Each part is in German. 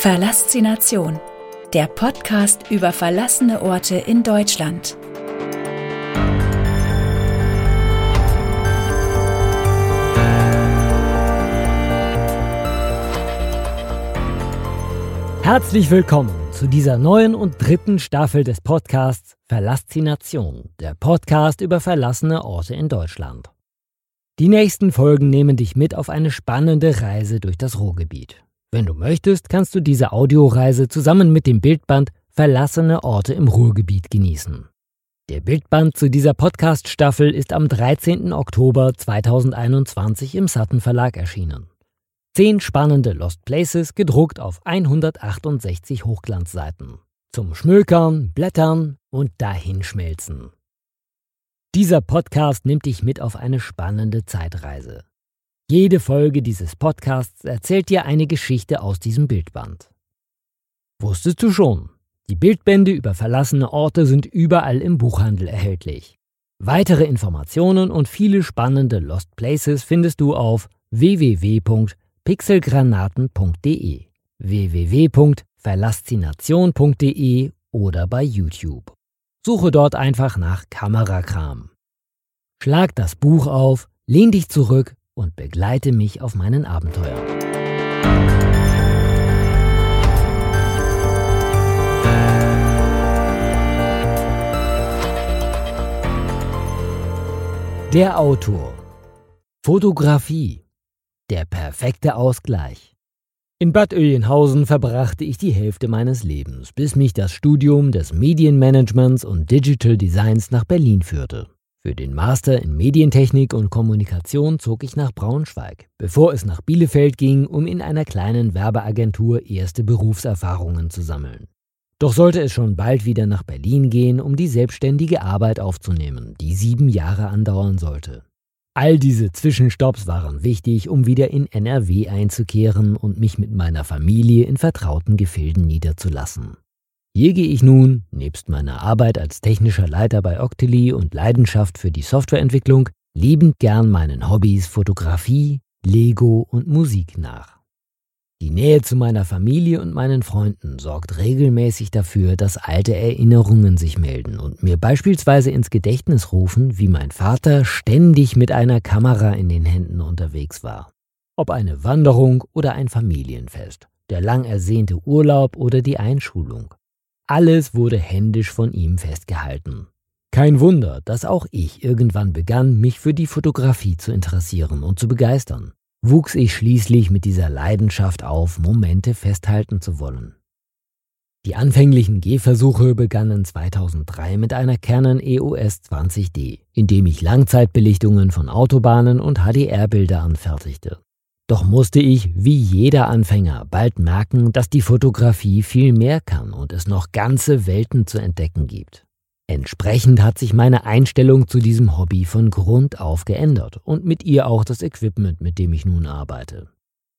Verlassination, der Podcast über verlassene Orte in Deutschland. Herzlich willkommen zu dieser neuen und dritten Staffel des Podcasts Verlassination, der Podcast über verlassene Orte in Deutschland. Die nächsten Folgen nehmen dich mit auf eine spannende Reise durch das Ruhrgebiet. Wenn du möchtest, kannst du diese Audioreise zusammen mit dem Bildband Verlassene Orte im Ruhrgebiet genießen. Der Bildband zu dieser Podcast-Staffel ist am 13. Oktober 2021 im Sutton Verlag erschienen. Zehn spannende Lost Places gedruckt auf 168 Hochglanzseiten. Zum Schmökern, Blättern und Dahinschmelzen. Dieser Podcast nimmt dich mit auf eine spannende Zeitreise. Jede Folge dieses Podcasts erzählt dir eine Geschichte aus diesem Bildband. Wusstest du schon? Die Bildbände über verlassene Orte sind überall im Buchhandel erhältlich. Weitere Informationen und viele spannende Lost Places findest du auf www.pixelgranaten.de, www.verlassination.de oder bei YouTube. Suche dort einfach nach Kamerakram. Schlag das Buch auf, lehn dich zurück und begleite mich auf meinen Abenteuern. Der Autor Fotografie Der perfekte Ausgleich in Bad Oeynhausen verbrachte ich die Hälfte meines Lebens, bis mich das Studium des Medienmanagements und Digital Designs nach Berlin führte. Für den Master in Medientechnik und Kommunikation zog ich nach Braunschweig, bevor es nach Bielefeld ging, um in einer kleinen Werbeagentur erste Berufserfahrungen zu sammeln. Doch sollte es schon bald wieder nach Berlin gehen, um die selbstständige Arbeit aufzunehmen, die sieben Jahre andauern sollte. All diese Zwischenstopps waren wichtig, um wieder in NRW einzukehren und mich mit meiner Familie in vertrauten Gefilden niederzulassen. Hier gehe ich nun, nebst meiner Arbeit als technischer Leiter bei Octili und Leidenschaft für die Softwareentwicklung, liebend gern meinen Hobbys Fotografie, Lego und Musik nach. Die Nähe zu meiner Familie und meinen Freunden sorgt regelmäßig dafür, dass alte Erinnerungen sich melden und mir beispielsweise ins Gedächtnis rufen, wie mein Vater ständig mit einer Kamera in den Händen unterwegs war. Ob eine Wanderung oder ein Familienfest, der lang ersehnte Urlaub oder die Einschulung. Alles wurde händisch von ihm festgehalten. Kein Wunder, dass auch ich irgendwann begann, mich für die Fotografie zu interessieren und zu begeistern. Wuchs ich schließlich mit dieser Leidenschaft auf, Momente festhalten zu wollen. Die anfänglichen Gehversuche begannen 2003 mit einer Canon EOS 20D, in dem ich Langzeitbelichtungen von Autobahnen und HDR-Bilder anfertigte. Doch musste ich, wie jeder Anfänger, bald merken, dass die Fotografie viel mehr kann und es noch ganze Welten zu entdecken gibt. Entsprechend hat sich meine Einstellung zu diesem Hobby von Grund auf geändert und mit ihr auch das Equipment, mit dem ich nun arbeite.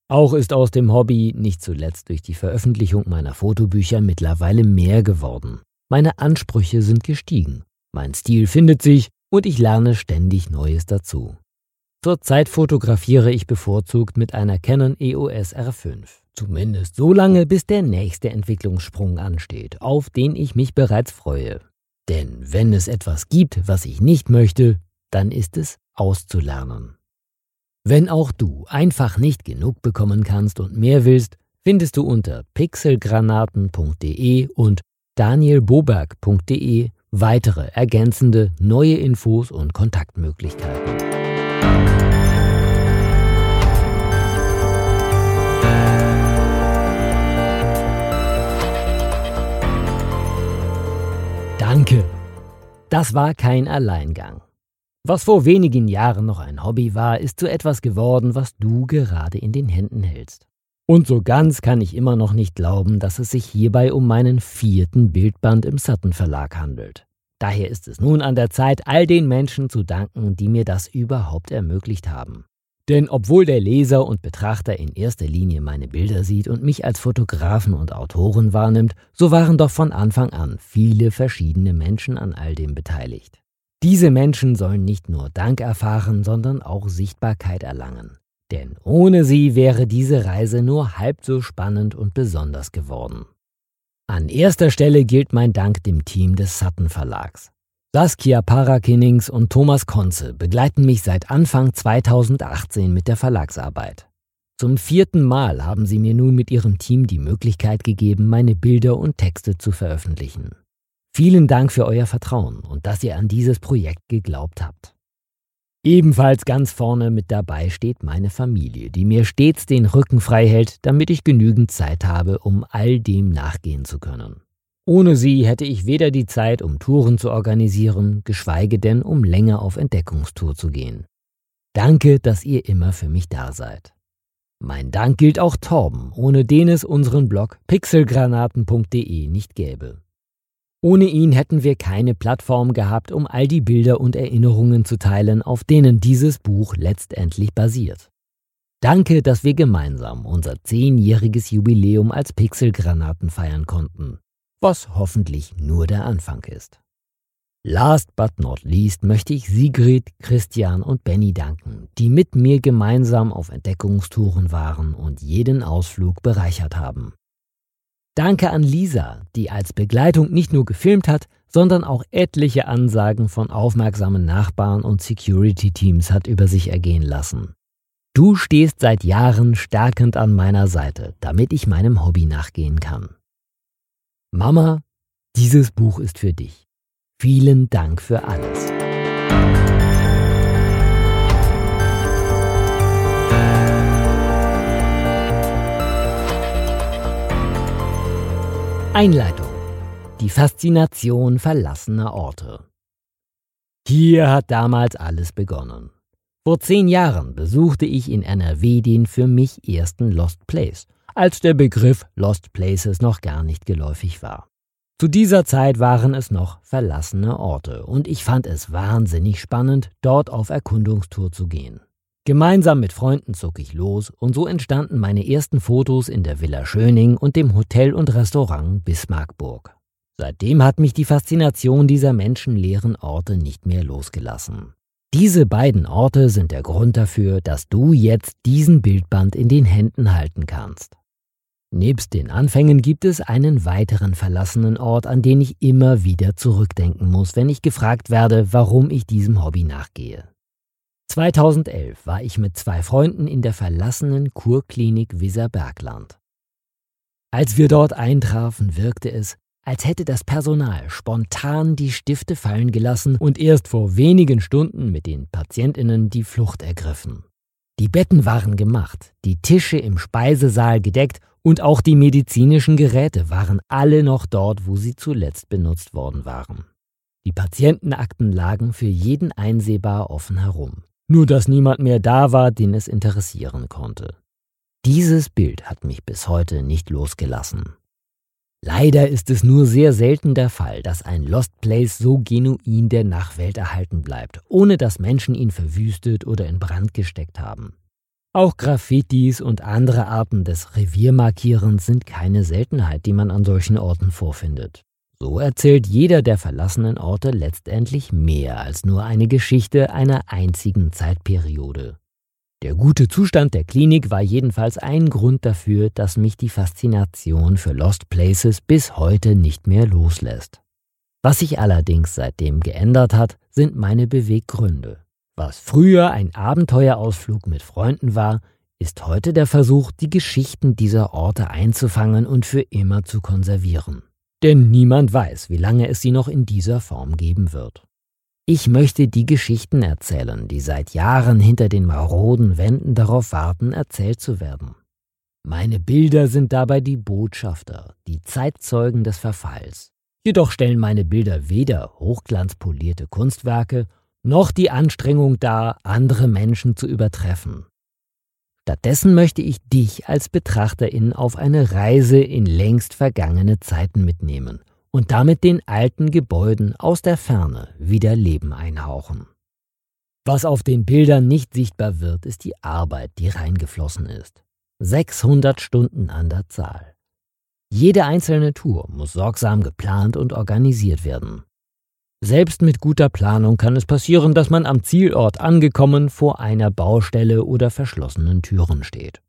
Auch ist aus dem Hobby, nicht zuletzt durch die Veröffentlichung meiner Fotobücher, mittlerweile mehr geworden. Meine Ansprüche sind gestiegen, mein Stil findet sich und ich lerne ständig Neues dazu. Zurzeit fotografiere ich bevorzugt mit einer Canon EOS R5. Zumindest so lange, bis der nächste Entwicklungssprung ansteht, auf den ich mich bereits freue. Denn wenn es etwas gibt, was ich nicht möchte, dann ist es auszulernen. Wenn auch du einfach nicht genug bekommen kannst und mehr willst, findest du unter pixelgranaten.de und danielboberg.de weitere ergänzende neue Infos und Kontaktmöglichkeiten. Danke. Das war kein Alleingang. Was vor wenigen Jahren noch ein Hobby war, ist zu etwas geworden, was du gerade in den Händen hältst. Und so ganz kann ich immer noch nicht glauben, dass es sich hierbei um meinen vierten Bildband im Sutton Verlag handelt. Daher ist es nun an der Zeit, all den Menschen zu danken, die mir das überhaupt ermöglicht haben. Denn obwohl der Leser und Betrachter in erster Linie meine Bilder sieht und mich als Fotografen und Autoren wahrnimmt, so waren doch von Anfang an viele verschiedene Menschen an all dem beteiligt. Diese Menschen sollen nicht nur Dank erfahren, sondern auch Sichtbarkeit erlangen. Denn ohne sie wäre diese Reise nur halb so spannend und besonders geworden. An erster Stelle gilt mein Dank dem Team des Sutton Verlags. Saskia Parakinings und Thomas Konze begleiten mich seit Anfang 2018 mit der Verlagsarbeit. Zum vierten Mal haben sie mir nun mit ihrem Team die Möglichkeit gegeben, meine Bilder und Texte zu veröffentlichen. Vielen Dank für euer Vertrauen und dass ihr an dieses Projekt geglaubt habt. Ebenfalls ganz vorne mit dabei steht meine Familie, die mir stets den Rücken frei hält, damit ich genügend Zeit habe, um all dem nachgehen zu können. Ohne sie hätte ich weder die Zeit, um Touren zu organisieren, geschweige denn, um länger auf Entdeckungstour zu gehen. Danke, dass ihr immer für mich da seid. Mein Dank gilt auch Torben, ohne den es unseren Blog pixelgranaten.de nicht gäbe. Ohne ihn hätten wir keine Plattform gehabt, um all die Bilder und Erinnerungen zu teilen, auf denen dieses Buch letztendlich basiert. Danke, dass wir gemeinsam unser zehnjähriges Jubiläum als Pixelgranaten feiern konnten was hoffentlich nur der Anfang ist. Last but not least möchte ich Sigrid, Christian und Benny danken, die mit mir gemeinsam auf Entdeckungstouren waren und jeden Ausflug bereichert haben. Danke an Lisa, die als Begleitung nicht nur gefilmt hat, sondern auch etliche Ansagen von aufmerksamen Nachbarn und Security-Teams hat über sich ergehen lassen. Du stehst seit Jahren stärkend an meiner Seite, damit ich meinem Hobby nachgehen kann. Mama, dieses Buch ist für dich. Vielen Dank für alles. Einleitung. Die Faszination verlassener Orte. Hier hat damals alles begonnen. Vor zehn Jahren besuchte ich in NRW den für mich ersten Lost Place – als der Begriff Lost Places noch gar nicht geläufig war. Zu dieser Zeit waren es noch verlassene Orte und ich fand es wahnsinnig spannend, dort auf Erkundungstour zu gehen. Gemeinsam mit Freunden zog ich los und so entstanden meine ersten Fotos in der Villa Schöning und dem Hotel und Restaurant Bismarckburg. Seitdem hat mich die Faszination dieser menschenleeren Orte nicht mehr losgelassen. Diese beiden Orte sind der Grund dafür, dass du jetzt diesen Bildband in den Händen halten kannst. Nebst den Anfängen gibt es einen weiteren verlassenen Ort, an den ich immer wieder zurückdenken muss, wenn ich gefragt werde, warum ich diesem Hobby nachgehe. 2011 war ich mit zwei Freunden in der verlassenen Kurklinik Weserbergland. Als wir dort eintrafen, wirkte es, als hätte das Personal spontan die Stifte fallen gelassen und erst vor wenigen Stunden mit den Patientinnen die Flucht ergriffen. Die Betten waren gemacht, die Tische im Speisesaal gedeckt und auch die medizinischen Geräte waren alle noch dort, wo sie zuletzt benutzt worden waren. Die Patientenakten lagen für jeden einsehbar offen herum. Nur dass niemand mehr da war, den es interessieren konnte. Dieses Bild hat mich bis heute nicht losgelassen. Leider ist es nur sehr selten der Fall, dass ein Lost Place so genuin der Nachwelt erhalten bleibt, ohne dass Menschen ihn verwüstet oder in Brand gesteckt haben. Auch Graffitis und andere Arten des Reviermarkierens sind keine Seltenheit, die man an solchen Orten vorfindet. So erzählt jeder der verlassenen Orte letztendlich mehr als nur eine Geschichte einer einzigen Zeitperiode. Der gute Zustand der Klinik war jedenfalls ein Grund dafür, dass mich die Faszination für Lost Places bis heute nicht mehr loslässt. Was sich allerdings seitdem geändert hat, sind meine Beweggründe. Was früher ein Abenteuerausflug mit Freunden war, ist heute der Versuch, die Geschichten dieser Orte einzufangen und für immer zu konservieren. Denn niemand weiß, wie lange es sie noch in dieser Form geben wird. Ich möchte die Geschichten erzählen, die seit Jahren hinter den maroden Wänden darauf warten, erzählt zu werden. Meine Bilder sind dabei die Botschafter, die Zeitzeugen des Verfalls. Jedoch stellen meine Bilder weder hochglanzpolierte Kunstwerke noch die Anstrengung dar, andere Menschen zu übertreffen. Stattdessen möchte ich dich als Betrachterin auf eine Reise in längst vergangene Zeiten mitnehmen und damit den alten Gebäuden aus der Ferne wieder Leben einhauchen. Was auf den Bildern nicht sichtbar wird, ist die Arbeit, die reingeflossen ist. 600 Stunden an der Zahl. Jede einzelne Tour muss sorgsam geplant und organisiert werden. Selbst mit guter Planung kann es passieren, dass man am Zielort angekommen vor einer Baustelle oder verschlossenen Türen steht.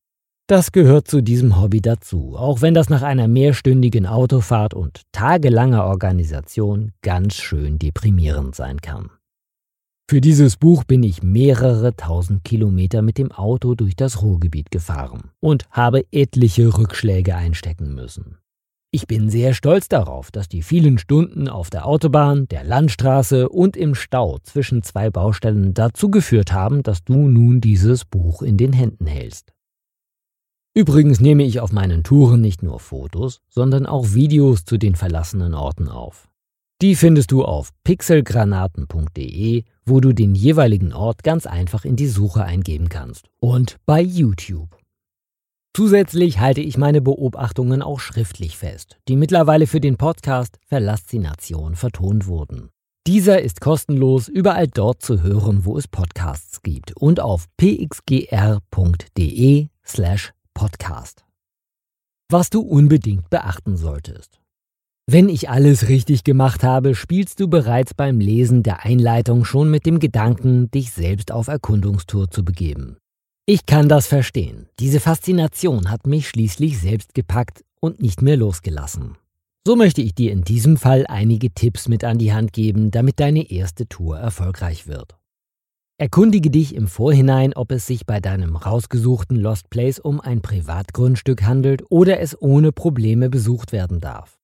Das gehört zu diesem Hobby dazu, auch wenn das nach einer mehrstündigen Autofahrt und tagelanger Organisation ganz schön deprimierend sein kann. Für dieses Buch bin ich mehrere tausend Kilometer mit dem Auto durch das Ruhrgebiet gefahren und habe etliche Rückschläge einstecken müssen. Ich bin sehr stolz darauf, dass die vielen Stunden auf der Autobahn, der Landstraße und im Stau zwischen zwei Baustellen dazu geführt haben, dass du nun dieses Buch in den Händen hältst. Übrigens nehme ich auf meinen Touren nicht nur Fotos, sondern auch Videos zu den verlassenen Orten auf. Die findest du auf pixelgranaten.de, wo du den jeweiligen Ort ganz einfach in die Suche eingeben kannst. Und bei YouTube. Zusätzlich halte ich meine Beobachtungen auch schriftlich fest, die mittlerweile für den Podcast Verlassination vertont wurden. Dieser ist kostenlos überall dort zu hören, wo es Podcasts gibt und auf pxgr.de slash podcast. Was du unbedingt beachten solltest. Wenn ich alles richtig gemacht habe, spielst du bereits beim Lesen der Einleitung schon mit dem Gedanken, dich selbst auf Erkundungstour zu begeben. Ich kann das verstehen. Diese Faszination hat mich schließlich selbst gepackt und nicht mehr losgelassen. So möchte ich dir in diesem Fall einige Tipps mit an die Hand geben, damit deine erste Tour erfolgreich wird. Erkundige dich im Vorhinein, ob es sich bei deinem rausgesuchten Lost Place um ein Privatgrundstück handelt oder es ohne Probleme besucht werden darf.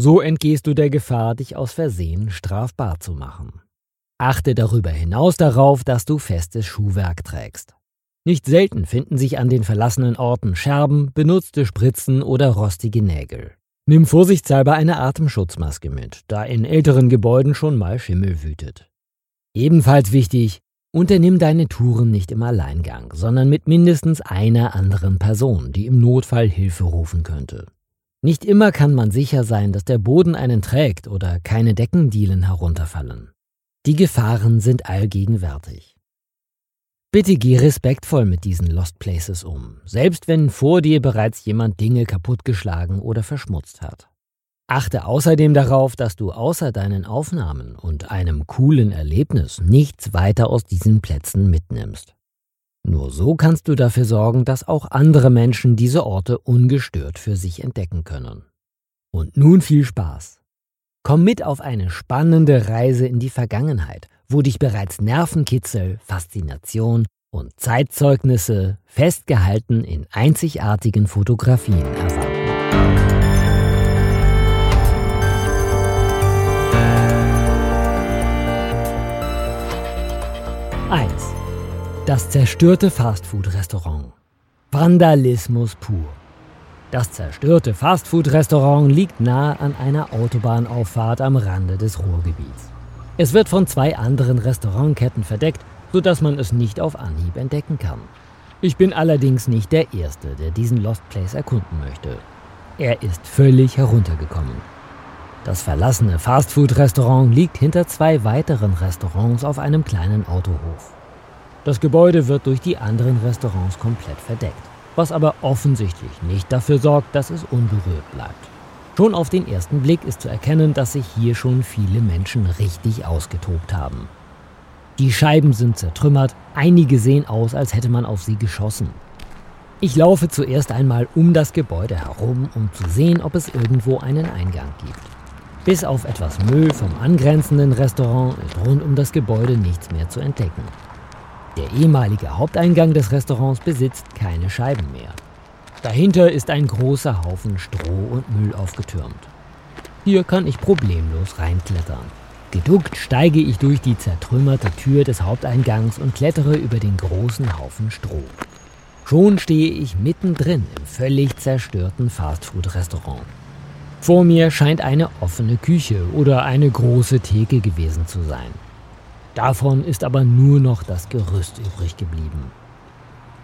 So entgehst du der Gefahr, dich aus Versehen strafbar zu machen. Achte darüber hinaus darauf, dass du festes Schuhwerk trägst. Nicht selten finden sich an den verlassenen Orten Scherben, benutzte Spritzen oder rostige Nägel. Nimm vorsichtshalber eine Atemschutzmaske mit, da in älteren Gebäuden schon mal Schimmel wütet. Ebenfalls wichtig, unternimm deine Touren nicht im Alleingang, sondern mit mindestens einer anderen Person, die im Notfall Hilfe rufen könnte. Nicht immer kann man sicher sein, dass der Boden einen trägt oder keine Deckendielen herunterfallen. Die Gefahren sind allgegenwärtig. Bitte geh respektvoll mit diesen Lost Places um, selbst wenn vor dir bereits jemand Dinge kaputtgeschlagen oder verschmutzt hat. Achte außerdem darauf, dass du außer deinen Aufnahmen und einem coolen Erlebnis nichts weiter aus diesen Plätzen mitnimmst. Nur so kannst du dafür sorgen, dass auch andere Menschen diese Orte ungestört für sich entdecken können. Und nun viel Spaß. Komm mit auf eine spannende Reise in die Vergangenheit wo dich bereits Nervenkitzel, Faszination und Zeitzeugnisse festgehalten in einzigartigen Fotografien erwarten. Eins: Das zerstörte Fastfood-Restaurant. Vandalismus pur. Das zerstörte Fastfood-Restaurant liegt nahe an einer Autobahnauffahrt am Rande des Ruhrgebiets. Es wird von zwei anderen Restaurantketten verdeckt, sodass man es nicht auf Anhieb entdecken kann. Ich bin allerdings nicht der Erste, der diesen Lost Place erkunden möchte. Er ist völlig heruntergekommen. Das verlassene Fastfood-Restaurant liegt hinter zwei weiteren Restaurants auf einem kleinen Autohof. Das Gebäude wird durch die anderen Restaurants komplett verdeckt, was aber offensichtlich nicht dafür sorgt, dass es unberührt bleibt. Schon auf den ersten Blick ist zu erkennen, dass sich hier schon viele Menschen richtig ausgetobt haben. Die Scheiben sind zertrümmert, einige sehen aus, als hätte man auf sie geschossen. Ich laufe zuerst einmal um das Gebäude herum, um zu sehen, ob es irgendwo einen Eingang gibt. Bis auf etwas Müll vom angrenzenden Restaurant ist rund um das Gebäude nichts mehr zu entdecken. Der ehemalige Haupteingang des Restaurants besitzt keine Scheiben mehr. Dahinter ist ein großer Haufen Stroh und Müll aufgetürmt. Hier kann ich problemlos reinklettern. Geduckt steige ich durch die zertrümmerte Tür des Haupteingangs und klettere über den großen Haufen Stroh. Schon stehe ich mittendrin im völlig zerstörten Fastfood-Restaurant. Vor mir scheint eine offene Küche oder eine große Theke gewesen zu sein. Davon ist aber nur noch das Gerüst übrig geblieben.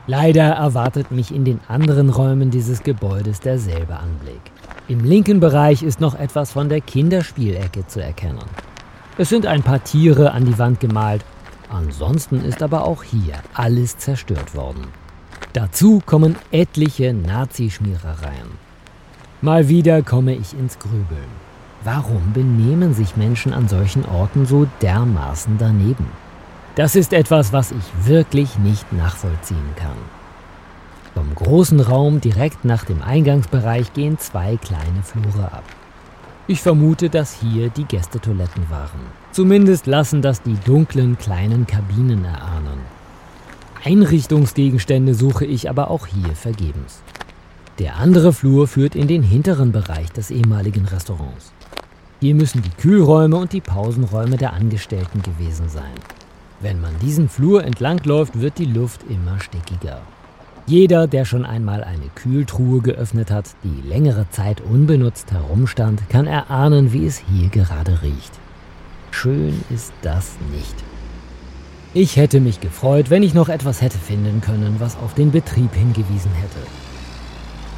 Leider erwartet mich in den anderen Räumen dieses Gebäudes derselbe Anblick. Im linken Bereich ist noch etwas von der Kinderspielecke zu erkennen. Es sind ein paar Tiere an die Wand gemalt, ansonsten ist aber auch hier alles zerstört worden. Dazu kommen etliche Nazischmierereien. Mal wieder komme ich ins Grübeln. Warum benehmen sich Menschen an solchen Orten so dermaßen daneben? Das ist etwas, was ich wirklich nicht nachvollziehen kann. Vom großen Raum direkt nach dem Eingangsbereich gehen zwei kleine Flure ab. Ich vermute, dass hier die Gästetoiletten waren. Zumindest lassen das die dunklen kleinen Kabinen erahnen. Einrichtungsgegenstände suche ich aber auch hier vergebens. Der andere Flur führt in den hinteren Bereich des ehemaligen Restaurants. Hier müssen die Kühlräume und die Pausenräume der Angestellten gewesen sein. Wenn man diesen Flur entlangläuft, wird die Luft immer stickiger. Jeder, der schon einmal eine Kühltruhe geöffnet hat, die längere Zeit unbenutzt herumstand, kann erahnen, wie es hier gerade riecht. Schön ist das nicht. Ich hätte mich gefreut, wenn ich noch etwas hätte finden können, was auf den Betrieb hingewiesen hätte.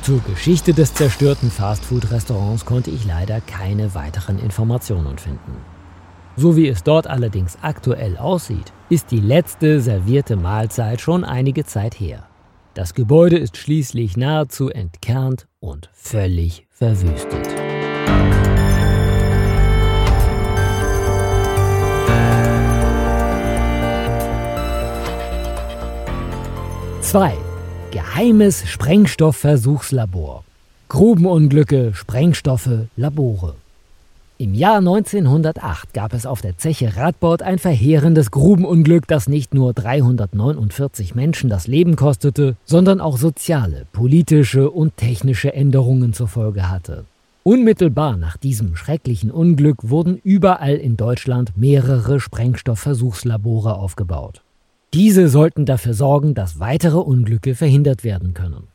Zur Geschichte des zerstörten Fastfood-Restaurants konnte ich leider keine weiteren Informationen finden. So wie es dort allerdings aktuell aussieht, ist die letzte servierte Mahlzeit schon einige Zeit her. Das Gebäude ist schließlich nahezu entkernt und völlig verwüstet. Zwei. Geheimes Sprengstoffversuchslabor. Grubenunglücke, Sprengstoffe, Labore. Im Jahr 1908 gab es auf der Zeche Radbord ein verheerendes Grubenunglück, das nicht nur 349 Menschen das Leben kostete, sondern auch soziale, politische und technische Änderungen zur Folge hatte. Unmittelbar nach diesem schrecklichen Unglück wurden überall in Deutschland mehrere Sprengstoffversuchslabore aufgebaut. Diese sollten dafür sorgen, dass weitere Unglücke verhindert werden können.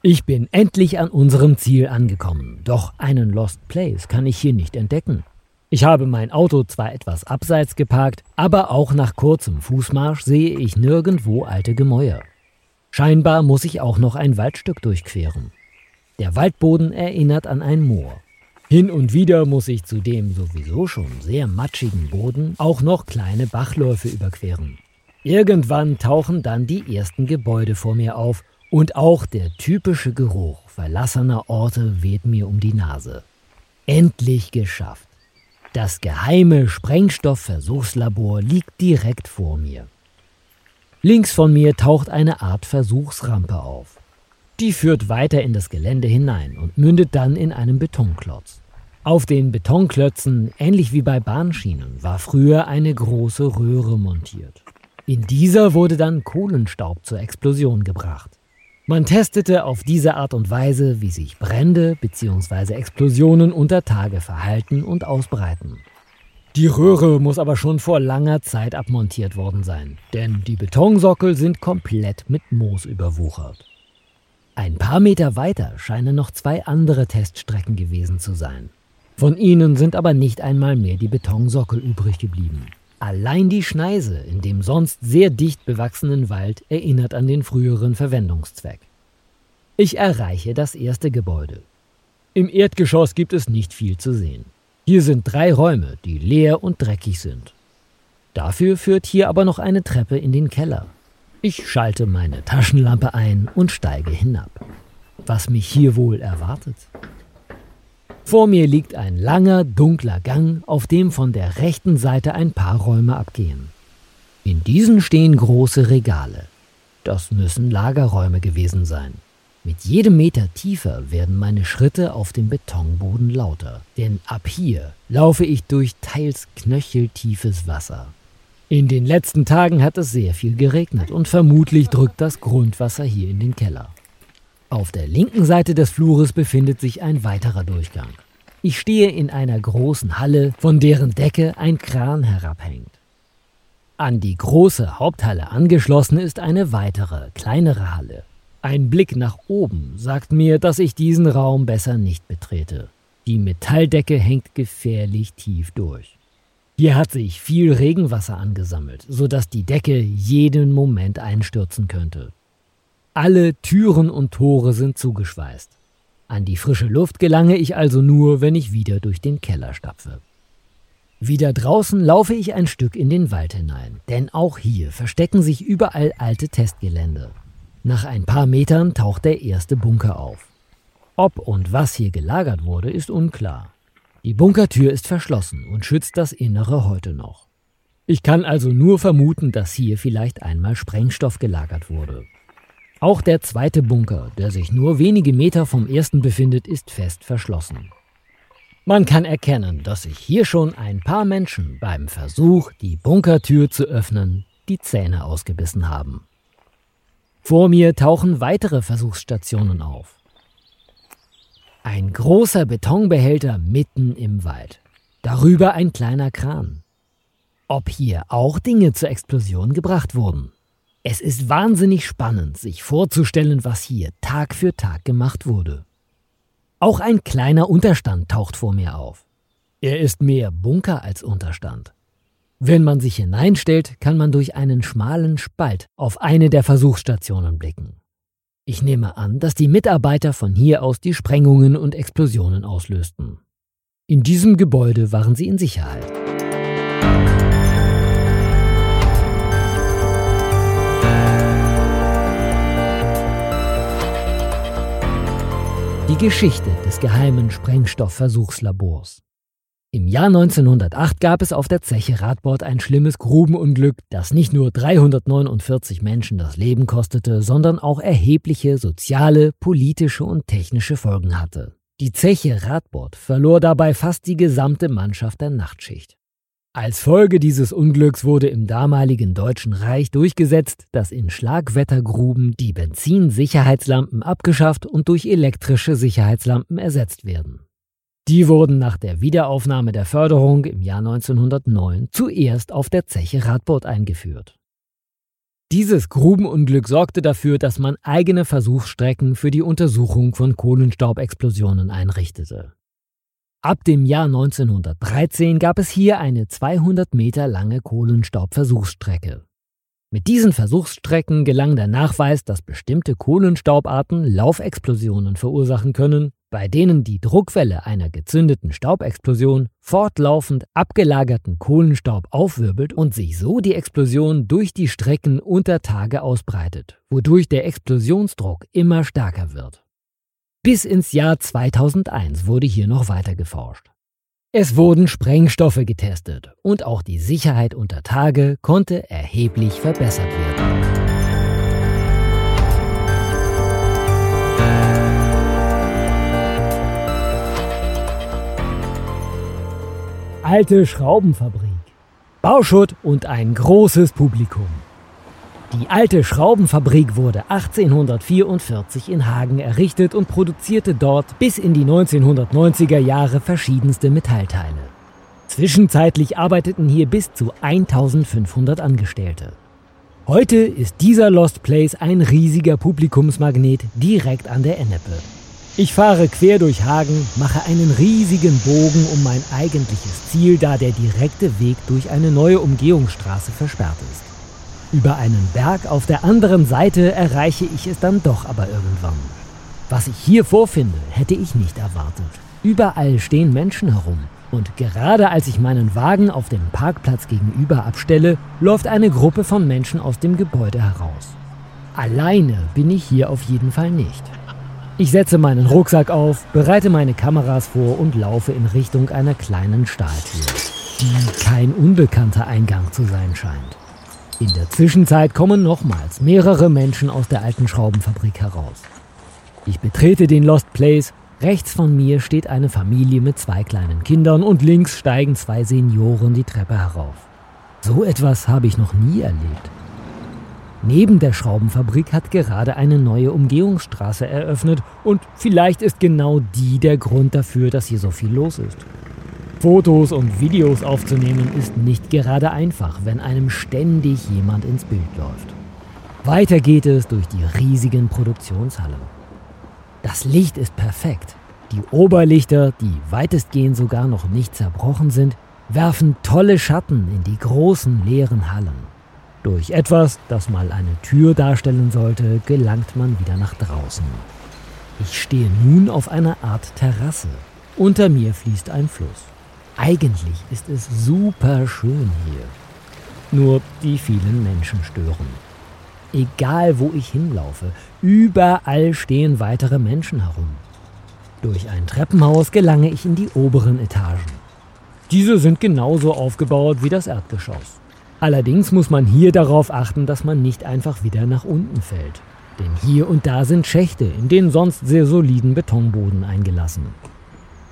Ich bin endlich an unserem Ziel angekommen, doch einen Lost Place kann ich hier nicht entdecken. Ich habe mein Auto zwar etwas abseits geparkt, aber auch nach kurzem Fußmarsch sehe ich nirgendwo alte Gemäuer. Scheinbar muss ich auch noch ein Waldstück durchqueren. Der Waldboden erinnert an ein Moor. Hin und wieder muss ich zu dem sowieso schon sehr matschigen Boden auch noch kleine Bachläufe überqueren. Irgendwann tauchen dann die ersten Gebäude vor mir auf und auch der typische Geruch verlassener Orte weht mir um die Nase. Endlich geschafft. Das geheime Sprengstoffversuchslabor liegt direkt vor mir. Links von mir taucht eine Art Versuchsrampe auf. Die führt weiter in das Gelände hinein und mündet dann in einem Betonklotz. Auf den Betonklötzen, ähnlich wie bei Bahnschienen, war früher eine große Röhre montiert. In dieser wurde dann Kohlenstaub zur Explosion gebracht. Man testete auf diese Art und Weise, wie sich Brände bzw. Explosionen unter Tage verhalten und ausbreiten. Die Röhre muss aber schon vor langer Zeit abmontiert worden sein, denn die Betonsockel sind komplett mit Moos überwuchert. Ein paar Meter weiter scheinen noch zwei andere Teststrecken gewesen zu sein. Von ihnen sind aber nicht einmal mehr die Betonsockel übrig geblieben. Allein die Schneise in dem sonst sehr dicht bewachsenen Wald erinnert an den früheren Verwendungszweck. Ich erreiche das erste Gebäude. Im Erdgeschoss gibt es nicht viel zu sehen. Hier sind drei Räume, die leer und dreckig sind. Dafür führt hier aber noch eine Treppe in den Keller. Ich schalte meine Taschenlampe ein und steige hinab. Was mich hier wohl erwartet? Vor mir liegt ein langer, dunkler Gang, auf dem von der rechten Seite ein paar Räume abgehen. In diesen stehen große Regale. Das müssen Lagerräume gewesen sein. Mit jedem Meter tiefer werden meine Schritte auf dem Betonboden lauter, denn ab hier laufe ich durch teils knöcheltiefes Wasser. In den letzten Tagen hat es sehr viel geregnet und vermutlich drückt das Grundwasser hier in den Keller. Auf der linken Seite des Flures befindet sich ein weiterer Durchgang. Ich stehe in einer großen Halle, von deren Decke ein Kran herabhängt. An die große Haupthalle angeschlossen ist eine weitere, kleinere Halle. Ein Blick nach oben sagt mir, dass ich diesen Raum besser nicht betrete. Die Metalldecke hängt gefährlich tief durch. Hier hat sich viel Regenwasser angesammelt, sodass die Decke jeden Moment einstürzen könnte. Alle Türen und Tore sind zugeschweißt. An die frische Luft gelange ich also nur, wenn ich wieder durch den Keller stapfe. Wieder draußen laufe ich ein Stück in den Wald hinein, denn auch hier verstecken sich überall alte Testgelände. Nach ein paar Metern taucht der erste Bunker auf. Ob und was hier gelagert wurde, ist unklar. Die Bunkertür ist verschlossen und schützt das Innere heute noch. Ich kann also nur vermuten, dass hier vielleicht einmal Sprengstoff gelagert wurde. Auch der zweite Bunker, der sich nur wenige Meter vom ersten befindet, ist fest verschlossen. Man kann erkennen, dass sich hier schon ein paar Menschen beim Versuch, die Bunkertür zu öffnen, die Zähne ausgebissen haben. Vor mir tauchen weitere Versuchsstationen auf. Ein großer Betonbehälter mitten im Wald. Darüber ein kleiner Kran. Ob hier auch Dinge zur Explosion gebracht wurden? Es ist wahnsinnig spannend, sich vorzustellen, was hier Tag für Tag gemacht wurde. Auch ein kleiner Unterstand taucht vor mir auf. Er ist mehr Bunker als Unterstand. Wenn man sich hineinstellt, kann man durch einen schmalen Spalt auf eine der Versuchsstationen blicken. Ich nehme an, dass die Mitarbeiter von hier aus die Sprengungen und Explosionen auslösten. In diesem Gebäude waren sie in Sicherheit. Die Geschichte des geheimen Sprengstoffversuchslabors. Im Jahr 1908 gab es auf der Zeche Radbord ein schlimmes Grubenunglück, das nicht nur 349 Menschen das Leben kostete, sondern auch erhebliche soziale, politische und technische Folgen hatte. Die Zeche Radbord verlor dabei fast die gesamte Mannschaft der Nachtschicht. Als Folge dieses Unglücks wurde im damaligen Deutschen Reich durchgesetzt, dass in Schlagwettergruben die Benzinsicherheitslampen abgeschafft und durch elektrische Sicherheitslampen ersetzt werden. Die wurden nach der Wiederaufnahme der Förderung im Jahr 1909 zuerst auf der Zeche Radbord eingeführt. Dieses Grubenunglück sorgte dafür, dass man eigene Versuchsstrecken für die Untersuchung von Kohlenstaubexplosionen einrichtete. Ab dem Jahr 1913 gab es hier eine 200 Meter lange Kohlenstaubversuchsstrecke. Mit diesen Versuchsstrecken gelang der Nachweis, dass bestimmte Kohlenstaubarten Laufexplosionen verursachen können bei denen die Druckwelle einer gezündeten Staubexplosion fortlaufend abgelagerten Kohlenstaub aufwirbelt und sich so die Explosion durch die Strecken unter Tage ausbreitet, wodurch der Explosionsdruck immer stärker wird. Bis ins Jahr 2001 wurde hier noch weiter geforscht. Es wurden Sprengstoffe getestet und auch die Sicherheit unter Tage konnte erheblich verbessert werden. alte Schraubenfabrik. Bauschutt und ein großes Publikum. Die alte Schraubenfabrik wurde 1844 in Hagen errichtet und produzierte dort bis in die 1990er Jahre verschiedenste Metallteile. Zwischenzeitlich arbeiteten hier bis zu 1500 Angestellte. Heute ist dieser Lost Place ein riesiger Publikumsmagnet direkt an der Ennepe. Ich fahre quer durch Hagen, mache einen riesigen Bogen um mein eigentliches Ziel, da der direkte Weg durch eine neue Umgehungsstraße versperrt ist. Über einen Berg auf der anderen Seite erreiche ich es dann doch aber irgendwann. Was ich hier vorfinde, hätte ich nicht erwartet. Überall stehen Menschen herum. Und gerade als ich meinen Wagen auf dem Parkplatz gegenüber abstelle, läuft eine Gruppe von Menschen aus dem Gebäude heraus. Alleine bin ich hier auf jeden Fall nicht. Ich setze meinen Rucksack auf, bereite meine Kameras vor und laufe in Richtung einer kleinen Stahltür, die kein unbekannter Eingang zu sein scheint. In der Zwischenzeit kommen nochmals mehrere Menschen aus der alten Schraubenfabrik heraus. Ich betrete den Lost Place. Rechts von mir steht eine Familie mit zwei kleinen Kindern und links steigen zwei Senioren die Treppe herauf. So etwas habe ich noch nie erlebt. Neben der Schraubenfabrik hat gerade eine neue Umgehungsstraße eröffnet und vielleicht ist genau die der Grund dafür, dass hier so viel los ist. Fotos und Videos aufzunehmen ist nicht gerade einfach, wenn einem ständig jemand ins Bild läuft. Weiter geht es durch die riesigen Produktionshallen. Das Licht ist perfekt. Die Oberlichter, die weitestgehend sogar noch nicht zerbrochen sind, werfen tolle Schatten in die großen leeren Hallen. Durch etwas, das mal eine Tür darstellen sollte, gelangt man wieder nach draußen. Ich stehe nun auf einer Art Terrasse. Unter mir fließt ein Fluss. Eigentlich ist es super schön hier. Nur die vielen Menschen stören. Egal wo ich hinlaufe, überall stehen weitere Menschen herum. Durch ein Treppenhaus gelange ich in die oberen Etagen. Diese sind genauso aufgebaut wie das Erdgeschoss. Allerdings muss man hier darauf achten, dass man nicht einfach wieder nach unten fällt. Denn hier und da sind Schächte in den sonst sehr soliden Betonboden eingelassen.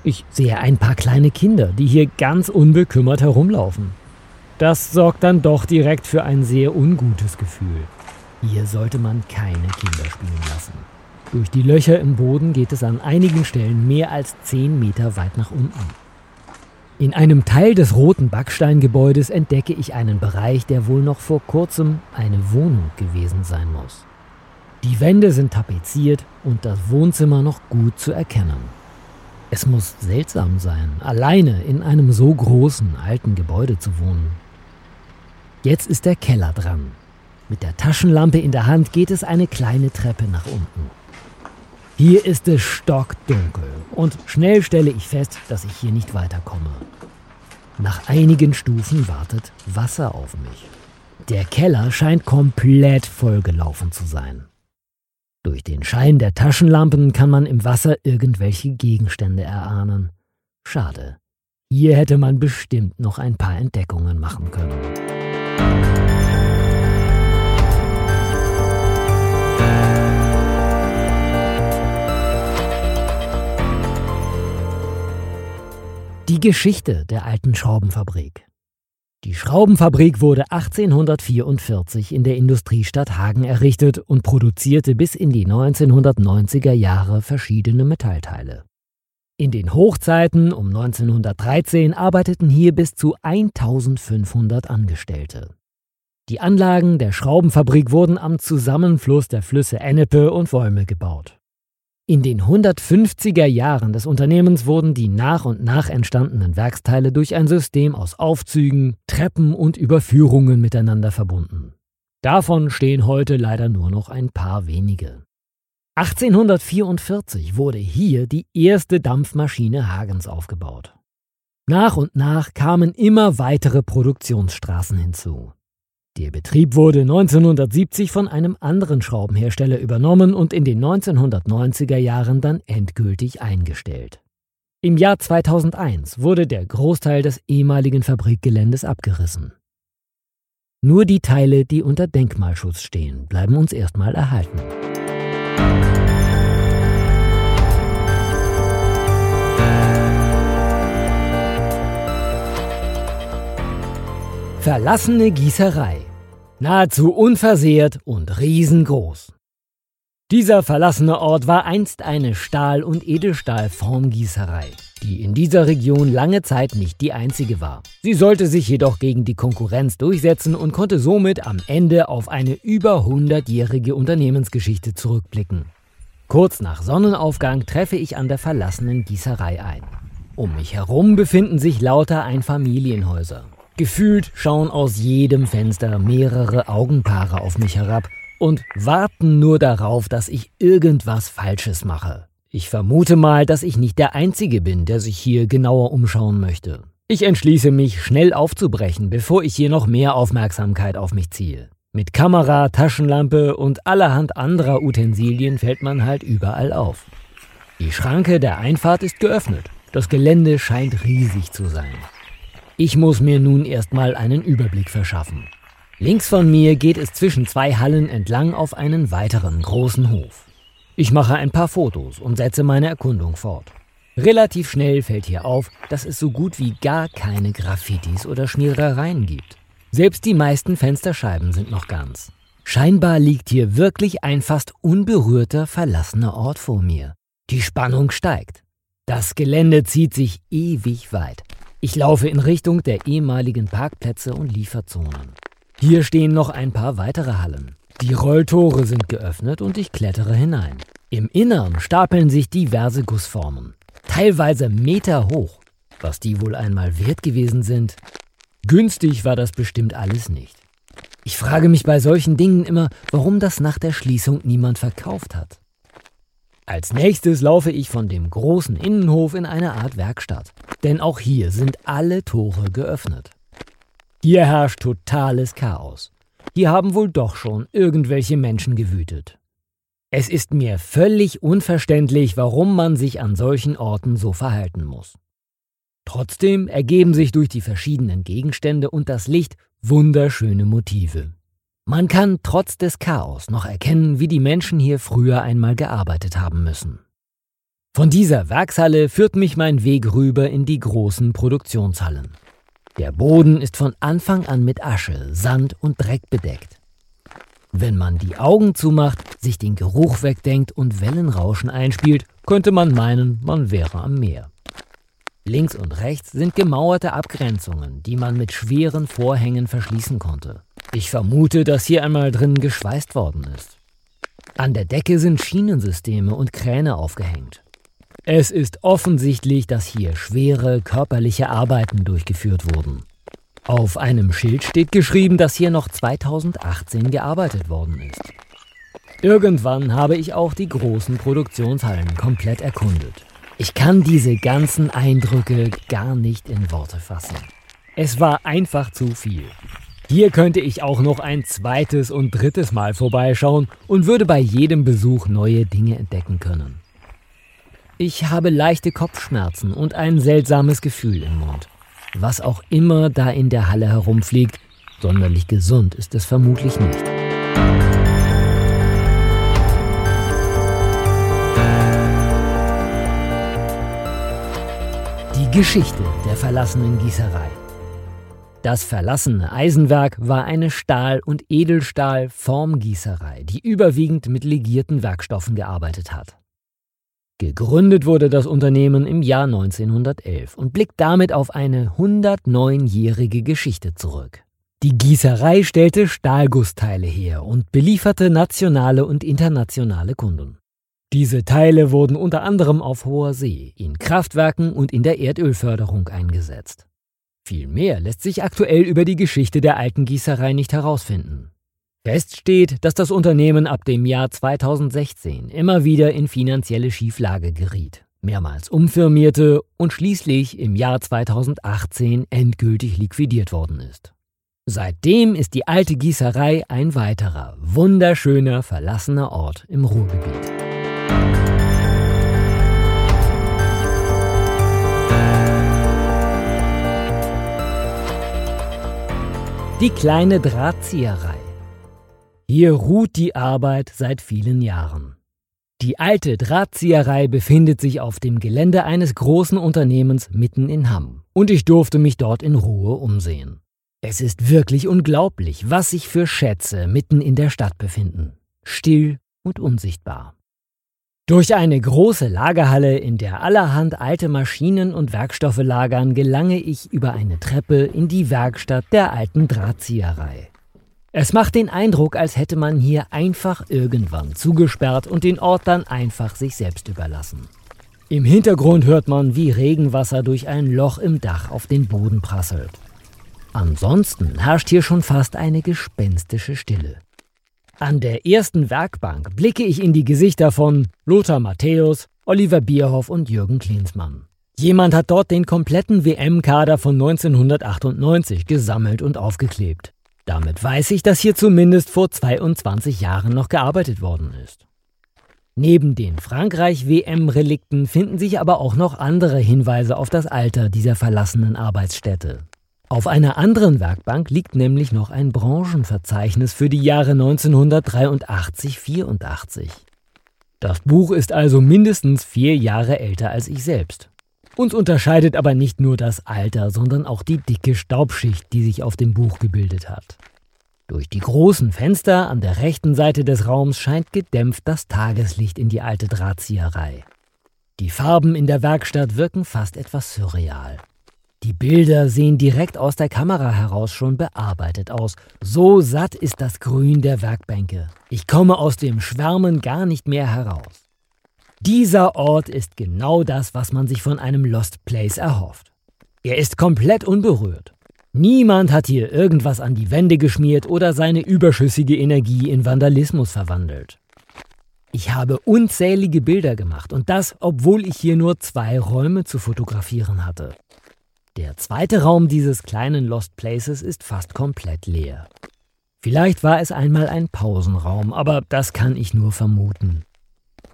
Ich sehe ein paar kleine Kinder, die hier ganz unbekümmert herumlaufen. Das sorgt dann doch direkt für ein sehr ungutes Gefühl. Hier sollte man keine Kinder spielen lassen. Durch die Löcher im Boden geht es an einigen Stellen mehr als 10 Meter weit nach unten. In einem Teil des roten Backsteingebäudes entdecke ich einen Bereich, der wohl noch vor kurzem eine Wohnung gewesen sein muss. Die Wände sind tapeziert und das Wohnzimmer noch gut zu erkennen. Es muss seltsam sein, alleine in einem so großen alten Gebäude zu wohnen. Jetzt ist der Keller dran. Mit der Taschenlampe in der Hand geht es eine kleine Treppe nach unten. Hier ist es stockdunkel und schnell stelle ich fest, dass ich hier nicht weiterkomme. Nach einigen Stufen wartet Wasser auf mich. Der Keller scheint komplett vollgelaufen zu sein. Durch den Schein der Taschenlampen kann man im Wasser irgendwelche Gegenstände erahnen. Schade. Hier hätte man bestimmt noch ein paar Entdeckungen machen können. Die Geschichte der alten Schraubenfabrik. Die Schraubenfabrik wurde 1844 in der Industriestadt Hagen errichtet und produzierte bis in die 1990er Jahre verschiedene Metallteile. In den Hochzeiten um 1913 arbeiteten hier bis zu 1500 Angestellte. Die Anlagen der Schraubenfabrik wurden am Zusammenfluss der Flüsse Ennepe und Wolme gebaut. In den 150er Jahren des Unternehmens wurden die nach und nach entstandenen Werksteile durch ein System aus Aufzügen, Treppen und Überführungen miteinander verbunden. Davon stehen heute leider nur noch ein paar wenige. 1844 wurde hier die erste Dampfmaschine Hagens aufgebaut. Nach und nach kamen immer weitere Produktionsstraßen hinzu. Der Betrieb wurde 1970 von einem anderen Schraubenhersteller übernommen und in den 1990er Jahren dann endgültig eingestellt. Im Jahr 2001 wurde der Großteil des ehemaligen Fabrikgeländes abgerissen. Nur die Teile, die unter Denkmalschutz stehen, bleiben uns erstmal erhalten. Verlassene Gießerei. Nahezu unversehrt und riesengroß. Dieser verlassene Ort war einst eine Stahl- und Edelstahlformgießerei, die in dieser Region lange Zeit nicht die einzige war. Sie sollte sich jedoch gegen die Konkurrenz durchsetzen und konnte somit am Ende auf eine über 100-jährige Unternehmensgeschichte zurückblicken. Kurz nach Sonnenaufgang treffe ich an der verlassenen Gießerei ein. Um mich herum befinden sich lauter Einfamilienhäuser. Gefühlt schauen aus jedem Fenster mehrere Augenpaare auf mich herab und warten nur darauf, dass ich irgendwas Falsches mache. Ich vermute mal, dass ich nicht der Einzige bin, der sich hier genauer umschauen möchte. Ich entschließe mich, schnell aufzubrechen, bevor ich hier noch mehr Aufmerksamkeit auf mich ziehe. Mit Kamera, Taschenlampe und allerhand anderer Utensilien fällt man halt überall auf. Die Schranke der Einfahrt ist geöffnet. Das Gelände scheint riesig zu sein. Ich muss mir nun erstmal einen Überblick verschaffen. Links von mir geht es zwischen zwei Hallen entlang auf einen weiteren großen Hof. Ich mache ein paar Fotos und setze meine Erkundung fort. Relativ schnell fällt hier auf, dass es so gut wie gar keine Graffitis oder Schmierereien gibt. Selbst die meisten Fensterscheiben sind noch ganz. Scheinbar liegt hier wirklich ein fast unberührter, verlassener Ort vor mir. Die Spannung steigt. Das Gelände zieht sich ewig weit. Ich laufe in Richtung der ehemaligen Parkplätze und Lieferzonen. Hier stehen noch ein paar weitere Hallen. Die Rolltore sind geöffnet und ich klettere hinein. Im Innern stapeln sich diverse Gussformen, teilweise Meter hoch. Was die wohl einmal wert gewesen sind. Günstig war das bestimmt alles nicht. Ich frage mich bei solchen Dingen immer, warum das nach der Schließung niemand verkauft hat. Als nächstes laufe ich von dem großen Innenhof in eine Art Werkstatt, denn auch hier sind alle Tore geöffnet. Hier herrscht totales Chaos. Hier haben wohl doch schon irgendwelche Menschen gewütet. Es ist mir völlig unverständlich, warum man sich an solchen Orten so verhalten muss. Trotzdem ergeben sich durch die verschiedenen Gegenstände und das Licht wunderschöne Motive. Man kann trotz des Chaos noch erkennen, wie die Menschen hier früher einmal gearbeitet haben müssen. Von dieser Werkshalle führt mich mein Weg rüber in die großen Produktionshallen. Der Boden ist von Anfang an mit Asche, Sand und Dreck bedeckt. Wenn man die Augen zumacht, sich den Geruch wegdenkt und Wellenrauschen einspielt, könnte man meinen, man wäre am Meer. Links und rechts sind gemauerte Abgrenzungen, die man mit schweren Vorhängen verschließen konnte. Ich vermute, dass hier einmal drin geschweißt worden ist. An der Decke sind Schienensysteme und Kräne aufgehängt. Es ist offensichtlich, dass hier schwere körperliche Arbeiten durchgeführt wurden. Auf einem Schild steht geschrieben, dass hier noch 2018 gearbeitet worden ist. Irgendwann habe ich auch die großen Produktionshallen komplett erkundet. Ich kann diese ganzen Eindrücke gar nicht in Worte fassen. Es war einfach zu viel. Hier könnte ich auch noch ein zweites und drittes Mal vorbeischauen und würde bei jedem Besuch neue Dinge entdecken können. Ich habe leichte Kopfschmerzen und ein seltsames Gefühl im Mund. Was auch immer da in der Halle herumfliegt, sonderlich gesund ist es vermutlich nicht. Die Geschichte der verlassenen Gießerei. Das verlassene Eisenwerk war eine Stahl- und Edelstahl-Formgießerei, die überwiegend mit legierten Werkstoffen gearbeitet hat. Gegründet wurde das Unternehmen im Jahr 1911 und blickt damit auf eine 109-jährige Geschichte zurück. Die Gießerei stellte Stahlgussteile her und belieferte nationale und internationale Kunden. Diese Teile wurden unter anderem auf hoher See, in Kraftwerken und in der Erdölförderung eingesetzt. Viel mehr lässt sich aktuell über die Geschichte der alten Gießerei nicht herausfinden. Fest steht, dass das Unternehmen ab dem Jahr 2016 immer wieder in finanzielle Schieflage geriet, mehrmals umfirmierte und schließlich im Jahr 2018 endgültig liquidiert worden ist. Seitdem ist die alte Gießerei ein weiterer, wunderschöner, verlassener Ort im Ruhrgebiet. Die kleine Drahtzieherei hier ruht die Arbeit seit vielen Jahren. Die alte Drahtzieherei befindet sich auf dem Gelände eines großen Unternehmens mitten in Hamm und ich durfte mich dort in Ruhe umsehen. Es ist wirklich unglaublich, was sich für Schätze mitten in der Stadt befinden. Still und unsichtbar. Durch eine große Lagerhalle, in der allerhand alte Maschinen und Werkstoffe lagern, gelange ich über eine Treppe in die Werkstatt der alten Drahtzieherei. Es macht den Eindruck, als hätte man hier einfach irgendwann zugesperrt und den Ort dann einfach sich selbst überlassen. Im Hintergrund hört man, wie Regenwasser durch ein Loch im Dach auf den Boden prasselt. Ansonsten herrscht hier schon fast eine gespenstische Stille. An der ersten Werkbank blicke ich in die Gesichter von Lothar Matthäus, Oliver Bierhoff und Jürgen Klinsmann. Jemand hat dort den kompletten WM-Kader von 1998 gesammelt und aufgeklebt. Damit weiß ich, dass hier zumindest vor 22 Jahren noch gearbeitet worden ist. Neben den Frankreich-WM-Relikten finden sich aber auch noch andere Hinweise auf das Alter dieser verlassenen Arbeitsstätte. Auf einer anderen Werkbank liegt nämlich noch ein Branchenverzeichnis für die Jahre 1983-84. Das Buch ist also mindestens vier Jahre älter als ich selbst. Uns unterscheidet aber nicht nur das Alter, sondern auch die dicke Staubschicht, die sich auf dem Buch gebildet hat. Durch die großen Fenster an der rechten Seite des Raums scheint gedämpft das Tageslicht in die alte Drahtzieherei. Die Farben in der Werkstatt wirken fast etwas surreal. Die Bilder sehen direkt aus der Kamera heraus schon bearbeitet aus. So satt ist das Grün der Werkbänke. Ich komme aus dem Schwärmen gar nicht mehr heraus. Dieser Ort ist genau das, was man sich von einem Lost Place erhofft. Er ist komplett unberührt. Niemand hat hier irgendwas an die Wände geschmiert oder seine überschüssige Energie in Vandalismus verwandelt. Ich habe unzählige Bilder gemacht und das, obwohl ich hier nur zwei Räume zu fotografieren hatte. Der zweite Raum dieses kleinen Lost Places ist fast komplett leer. Vielleicht war es einmal ein Pausenraum, aber das kann ich nur vermuten.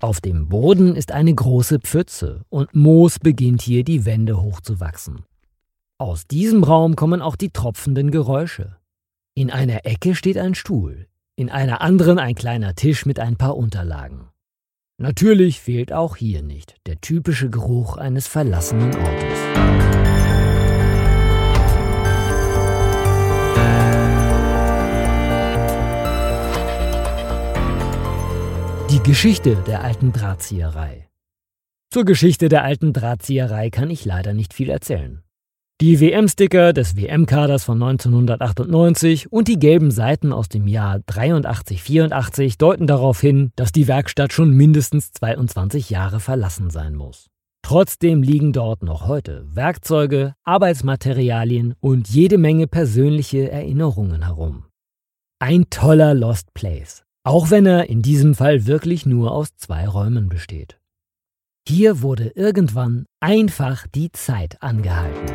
Auf dem Boden ist eine große Pfütze und Moos beginnt hier die Wände hochzuwachsen. Aus diesem Raum kommen auch die tropfenden Geräusche. In einer Ecke steht ein Stuhl, in einer anderen ein kleiner Tisch mit ein paar Unterlagen. Natürlich fehlt auch hier nicht der typische Geruch eines verlassenen Ortes. Die Geschichte der alten Drahtzieherei. Zur Geschichte der alten Drahtzieherei kann ich leider nicht viel erzählen. Die WM-Sticker des WM-Kaders von 1998 und die gelben Seiten aus dem Jahr 83-84 deuten darauf hin, dass die Werkstatt schon mindestens 22 Jahre verlassen sein muss. Trotzdem liegen dort noch heute Werkzeuge, Arbeitsmaterialien und jede Menge persönliche Erinnerungen herum. Ein toller Lost Place, auch wenn er in diesem Fall wirklich nur aus zwei Räumen besteht. Hier wurde irgendwann einfach die Zeit angehalten.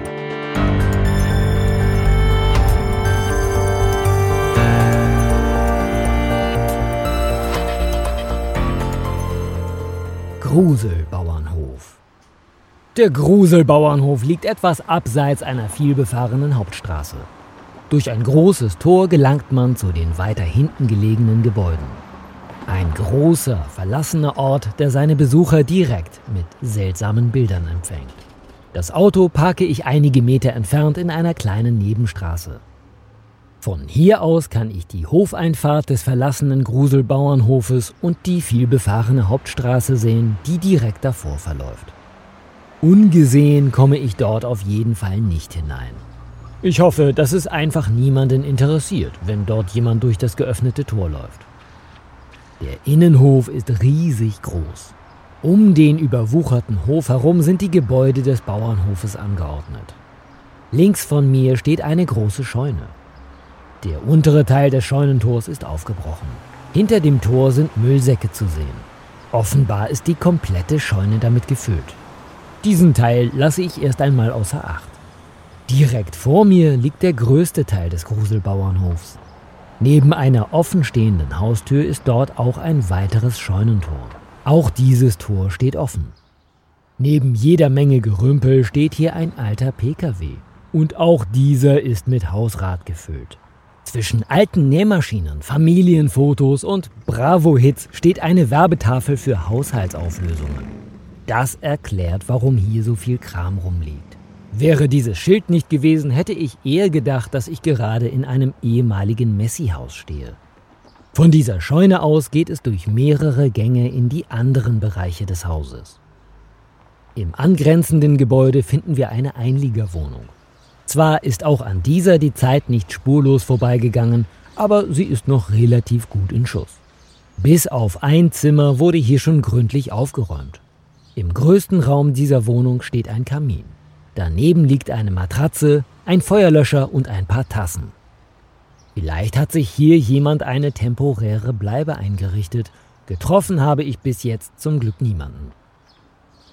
Gruselbauernhof. Der Gruselbauernhof liegt etwas abseits einer vielbefahrenen Hauptstraße. Durch ein großes Tor gelangt man zu den weiter hinten gelegenen Gebäuden. Ein großer, verlassener Ort, der seine Besucher direkt mit seltsamen Bildern empfängt. Das Auto parke ich einige Meter entfernt in einer kleinen Nebenstraße. Von hier aus kann ich die Hofeinfahrt des verlassenen Gruselbauernhofes und die vielbefahrene Hauptstraße sehen, die direkt davor verläuft. Ungesehen komme ich dort auf jeden Fall nicht hinein. Ich hoffe, dass es einfach niemanden interessiert, wenn dort jemand durch das geöffnete Tor läuft. Der Innenhof ist riesig groß. Um den überwucherten Hof herum sind die Gebäude des Bauernhofes angeordnet. Links von mir steht eine große Scheune. Der untere Teil des Scheunentors ist aufgebrochen. Hinter dem Tor sind Müllsäcke zu sehen. Offenbar ist die komplette Scheune damit gefüllt. Diesen Teil lasse ich erst einmal außer Acht. Direkt vor mir liegt der größte Teil des Gruselbauernhofs. Neben einer offenstehenden Haustür ist dort auch ein weiteres Scheunentor. Auch dieses Tor steht offen. Neben jeder Menge Gerümpel steht hier ein alter Pkw. Und auch dieser ist mit Hausrat gefüllt. Zwischen alten Nähmaschinen, Familienfotos und Bravo-Hits steht eine Werbetafel für Haushaltsauflösungen. Das erklärt, warum hier so viel Kram rumliegt. Wäre dieses Schild nicht gewesen, hätte ich eher gedacht, dass ich gerade in einem ehemaligen Messi-Haus stehe. Von dieser Scheune aus geht es durch mehrere Gänge in die anderen Bereiche des Hauses. Im angrenzenden Gebäude finden wir eine Einliegerwohnung. Zwar ist auch an dieser die Zeit nicht spurlos vorbeigegangen, aber sie ist noch relativ gut in Schuss. Bis auf ein Zimmer wurde hier schon gründlich aufgeräumt. Im größten Raum dieser Wohnung steht ein Kamin. Daneben liegt eine Matratze, ein Feuerlöscher und ein paar Tassen. Vielleicht hat sich hier jemand eine temporäre Bleibe eingerichtet. Getroffen habe ich bis jetzt zum Glück niemanden.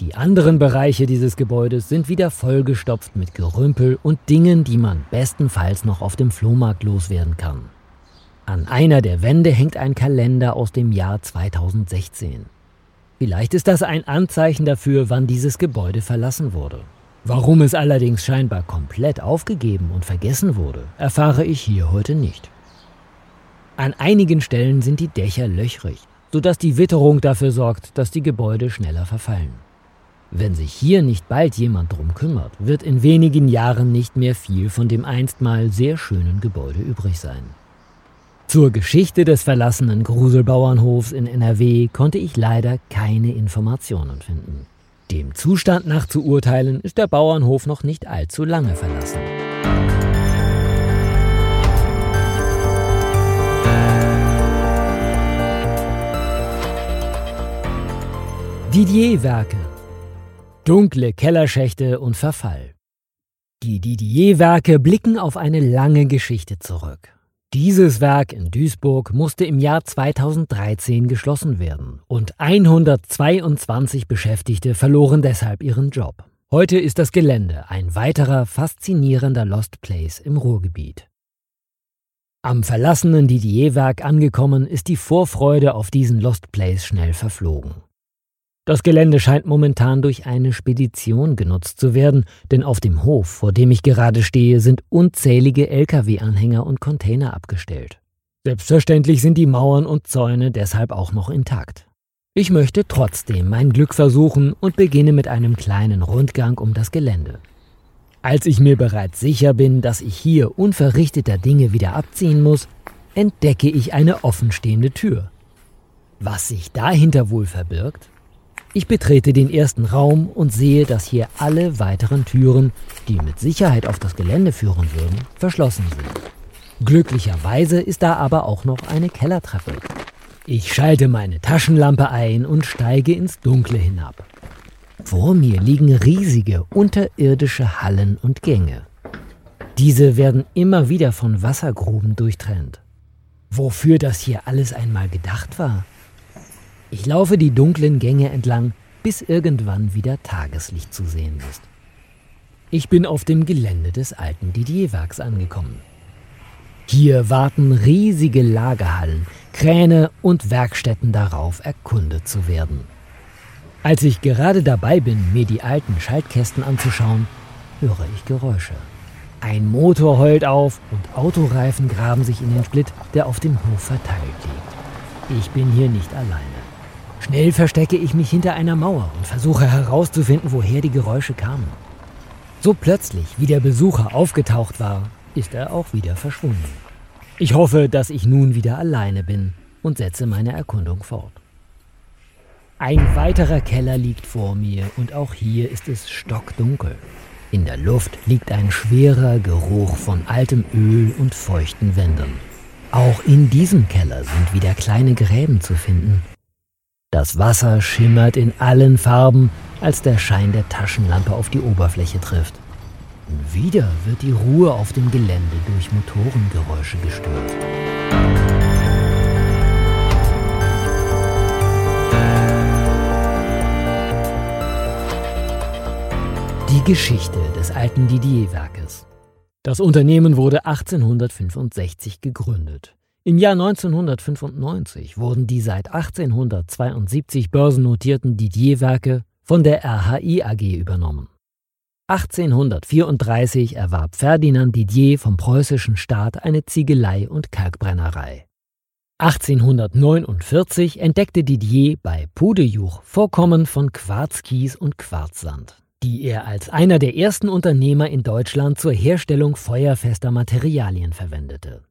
Die anderen Bereiche dieses Gebäudes sind wieder vollgestopft mit Gerümpel und Dingen, die man bestenfalls noch auf dem Flohmarkt loswerden kann. An einer der Wände hängt ein Kalender aus dem Jahr 2016. Vielleicht ist das ein Anzeichen dafür, wann dieses Gebäude verlassen wurde. Warum es allerdings scheinbar komplett aufgegeben und vergessen wurde, erfahre ich hier heute nicht. An einigen Stellen sind die Dächer löchrig, sodass die Witterung dafür sorgt, dass die Gebäude schneller verfallen. Wenn sich hier nicht bald jemand drum kümmert, wird in wenigen Jahren nicht mehr viel von dem einstmal sehr schönen Gebäude übrig sein. Zur Geschichte des verlassenen Gruselbauernhofs in NRW konnte ich leider keine Informationen finden. Dem Zustand nach zu urteilen, ist der Bauernhof noch nicht allzu lange verlassen. Didier-Werke Dunkle Kellerschächte und Verfall Die Didier-Werke blicken auf eine lange Geschichte zurück. Dieses Werk in Duisburg musste im Jahr 2013 geschlossen werden und 122 Beschäftigte verloren deshalb ihren Job. Heute ist das Gelände ein weiterer faszinierender Lost Place im Ruhrgebiet. Am verlassenen Didier-Werk angekommen, ist die Vorfreude auf diesen Lost Place schnell verflogen. Das Gelände scheint momentan durch eine Spedition genutzt zu werden, denn auf dem Hof, vor dem ich gerade stehe, sind unzählige Lkw-Anhänger und Container abgestellt. Selbstverständlich sind die Mauern und Zäune deshalb auch noch intakt. Ich möchte trotzdem mein Glück versuchen und beginne mit einem kleinen Rundgang um das Gelände. Als ich mir bereits sicher bin, dass ich hier unverrichteter Dinge wieder abziehen muss, entdecke ich eine offenstehende Tür. Was sich dahinter wohl verbirgt? Ich betrete den ersten Raum und sehe, dass hier alle weiteren Türen, die mit Sicherheit auf das Gelände führen würden, verschlossen sind. Glücklicherweise ist da aber auch noch eine Kellertreppe. Ich schalte meine Taschenlampe ein und steige ins Dunkle hinab. Vor mir liegen riesige unterirdische Hallen und Gänge. Diese werden immer wieder von Wassergruben durchtrennt. Wofür das hier alles einmal gedacht war? Ich laufe die dunklen Gänge entlang, bis irgendwann wieder Tageslicht zu sehen ist. Ich bin auf dem Gelände des alten Didier-Werks angekommen. Hier warten riesige Lagerhallen, Kräne und Werkstätten darauf, erkundet zu werden. Als ich gerade dabei bin, mir die alten Schaltkästen anzuschauen, höre ich Geräusche. Ein Motor heult auf und Autoreifen graben sich in den Split, der auf dem Hof verteilt liegt. Ich bin hier nicht alleine. Schnell verstecke ich mich hinter einer Mauer und versuche herauszufinden, woher die Geräusche kamen. So plötzlich, wie der Besucher aufgetaucht war, ist er auch wieder verschwunden. Ich hoffe, dass ich nun wieder alleine bin und setze meine Erkundung fort. Ein weiterer Keller liegt vor mir und auch hier ist es stockdunkel. In der Luft liegt ein schwerer Geruch von altem Öl und feuchten Wänden. Auch in diesem Keller sind wieder kleine Gräben zu finden. Das Wasser schimmert in allen Farben, als der Schein der Taschenlampe auf die Oberfläche trifft. Und wieder wird die Ruhe auf dem Gelände durch Motorengeräusche gestört. Die Geschichte des alten Didier-Werkes. Das Unternehmen wurde 1865 gegründet. Im Jahr 1995 wurden die seit 1872 börsennotierten Didier-Werke von der RHI AG übernommen. 1834 erwarb Ferdinand Didier vom preußischen Staat eine Ziegelei und Kalkbrennerei. 1849 entdeckte Didier bei Pudejuch Vorkommen von Quarzkies und Quarzsand die er als einer der ersten Unternehmer in Deutschland zur Herstellung feuerfester Materialien verwendete.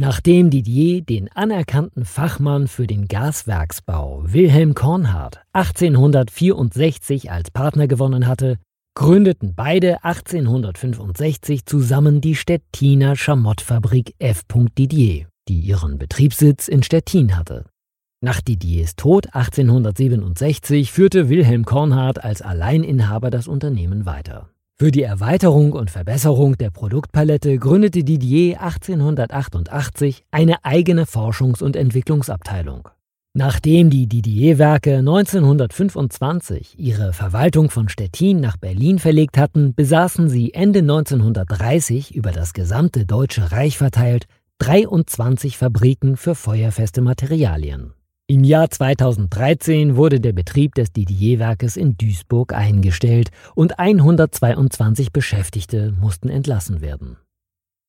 Nachdem Didier den anerkannten Fachmann für den Gaswerksbau Wilhelm Kornhardt 1864 als Partner gewonnen hatte, gründeten beide 1865 zusammen die Stettiner Schamottfabrik F. Didier, die ihren Betriebssitz in Stettin hatte. Nach Didiers Tod 1867 führte Wilhelm Kornhardt als Alleininhaber das Unternehmen weiter. Für die Erweiterung und Verbesserung der Produktpalette gründete Didier 1888 eine eigene Forschungs- und Entwicklungsabteilung. Nachdem die Didier-Werke 1925 ihre Verwaltung von Stettin nach Berlin verlegt hatten, besaßen sie Ende 1930 über das gesamte Deutsche Reich verteilt 23 Fabriken für feuerfeste Materialien. Im Jahr 2013 wurde der Betrieb des Didier-Werkes in Duisburg eingestellt und 122 Beschäftigte mussten entlassen werden.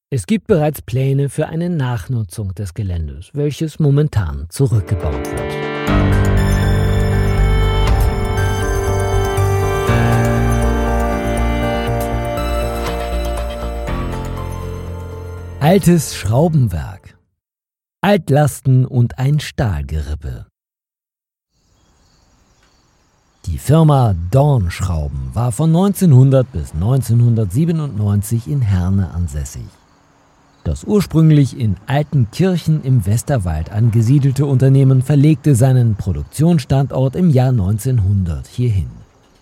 Es gibt bereits Pläne für eine Nachnutzung des Geländes, welches momentan zurückgebaut wird. Altes Schraubenwerk Altlasten und ein Stahlgerippe. Die Firma Dornschrauben war von 1900 bis 1997 in Herne ansässig. Das ursprünglich in Altenkirchen im Westerwald angesiedelte Unternehmen verlegte seinen Produktionsstandort im Jahr 1900 hierhin.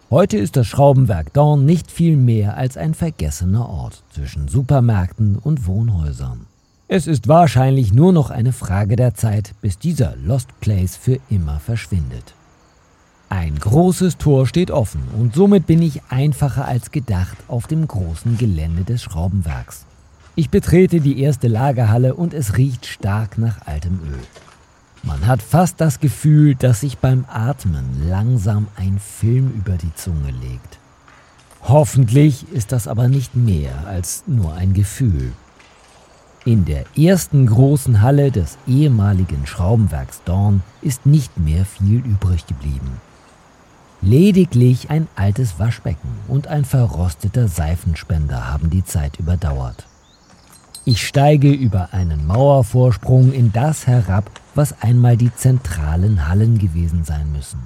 Heute ist das Schraubenwerk Dorn nicht viel mehr als ein vergessener Ort zwischen Supermärkten und Wohnhäusern. Es ist wahrscheinlich nur noch eine Frage der Zeit, bis dieser Lost Place für immer verschwindet. Ein großes Tor steht offen und somit bin ich einfacher als gedacht auf dem großen Gelände des Schraubenwerks. Ich betrete die erste Lagerhalle und es riecht stark nach altem Öl. Man hat fast das Gefühl, dass sich beim Atmen langsam ein Film über die Zunge legt. Hoffentlich ist das aber nicht mehr als nur ein Gefühl. In der ersten großen Halle des ehemaligen Schraubenwerks Dorn ist nicht mehr viel übrig geblieben. Lediglich ein altes Waschbecken und ein verrosteter Seifenspender haben die Zeit überdauert. Ich steige über einen Mauervorsprung in das herab, was einmal die zentralen Hallen gewesen sein müssen.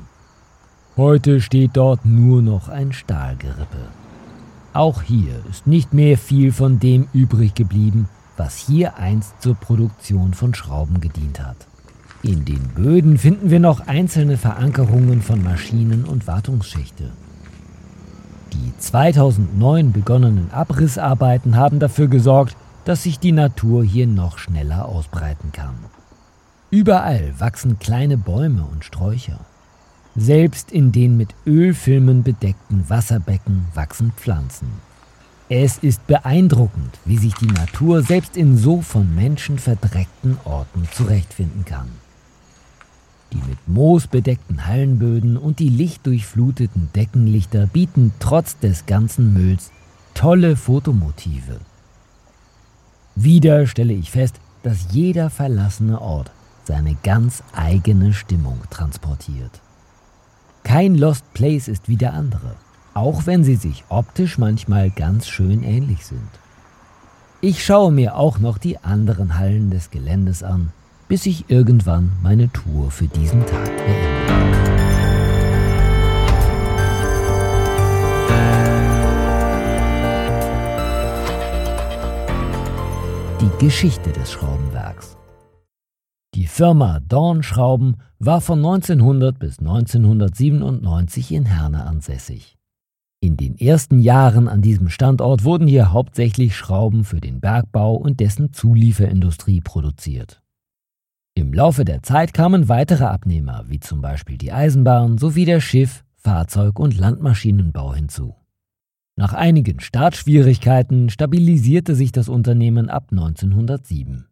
Heute steht dort nur noch ein Stahlgerippe. Auch hier ist nicht mehr viel von dem übrig geblieben, was hier einst zur Produktion von Schrauben gedient hat. In den Böden finden wir noch einzelne Verankerungen von Maschinen und Wartungsschächte. Die 2009 begonnenen Abrissarbeiten haben dafür gesorgt, dass sich die Natur hier noch schneller ausbreiten kann. Überall wachsen kleine Bäume und Sträucher. Selbst in den mit Ölfilmen bedeckten Wasserbecken wachsen Pflanzen. Es ist beeindruckend, wie sich die Natur selbst in so von Menschen verdreckten Orten zurechtfinden kann. Die mit Moos bedeckten Hallenböden und die lichtdurchfluteten Deckenlichter bieten trotz des ganzen Mülls tolle Fotomotive. Wieder stelle ich fest, dass jeder verlassene Ort seine ganz eigene Stimmung transportiert. Kein Lost Place ist wie der andere, auch wenn sie sich optisch manchmal ganz schön ähnlich sind. Ich schaue mir auch noch die anderen Hallen des Geländes an, bis ich irgendwann meine Tour für diesen Tag beende. Die Geschichte des Schraubenwerks. Die Firma Dorn Schrauben war von 1900 bis 1997 in Herne ansässig. In den ersten Jahren an diesem Standort wurden hier hauptsächlich Schrauben für den Bergbau und dessen Zulieferindustrie produziert. Im Laufe der Zeit kamen weitere Abnehmer, wie zum Beispiel die Eisenbahn sowie der Schiff-, Fahrzeug- und Landmaschinenbau hinzu. Nach einigen Startschwierigkeiten stabilisierte sich das Unternehmen ab 1907.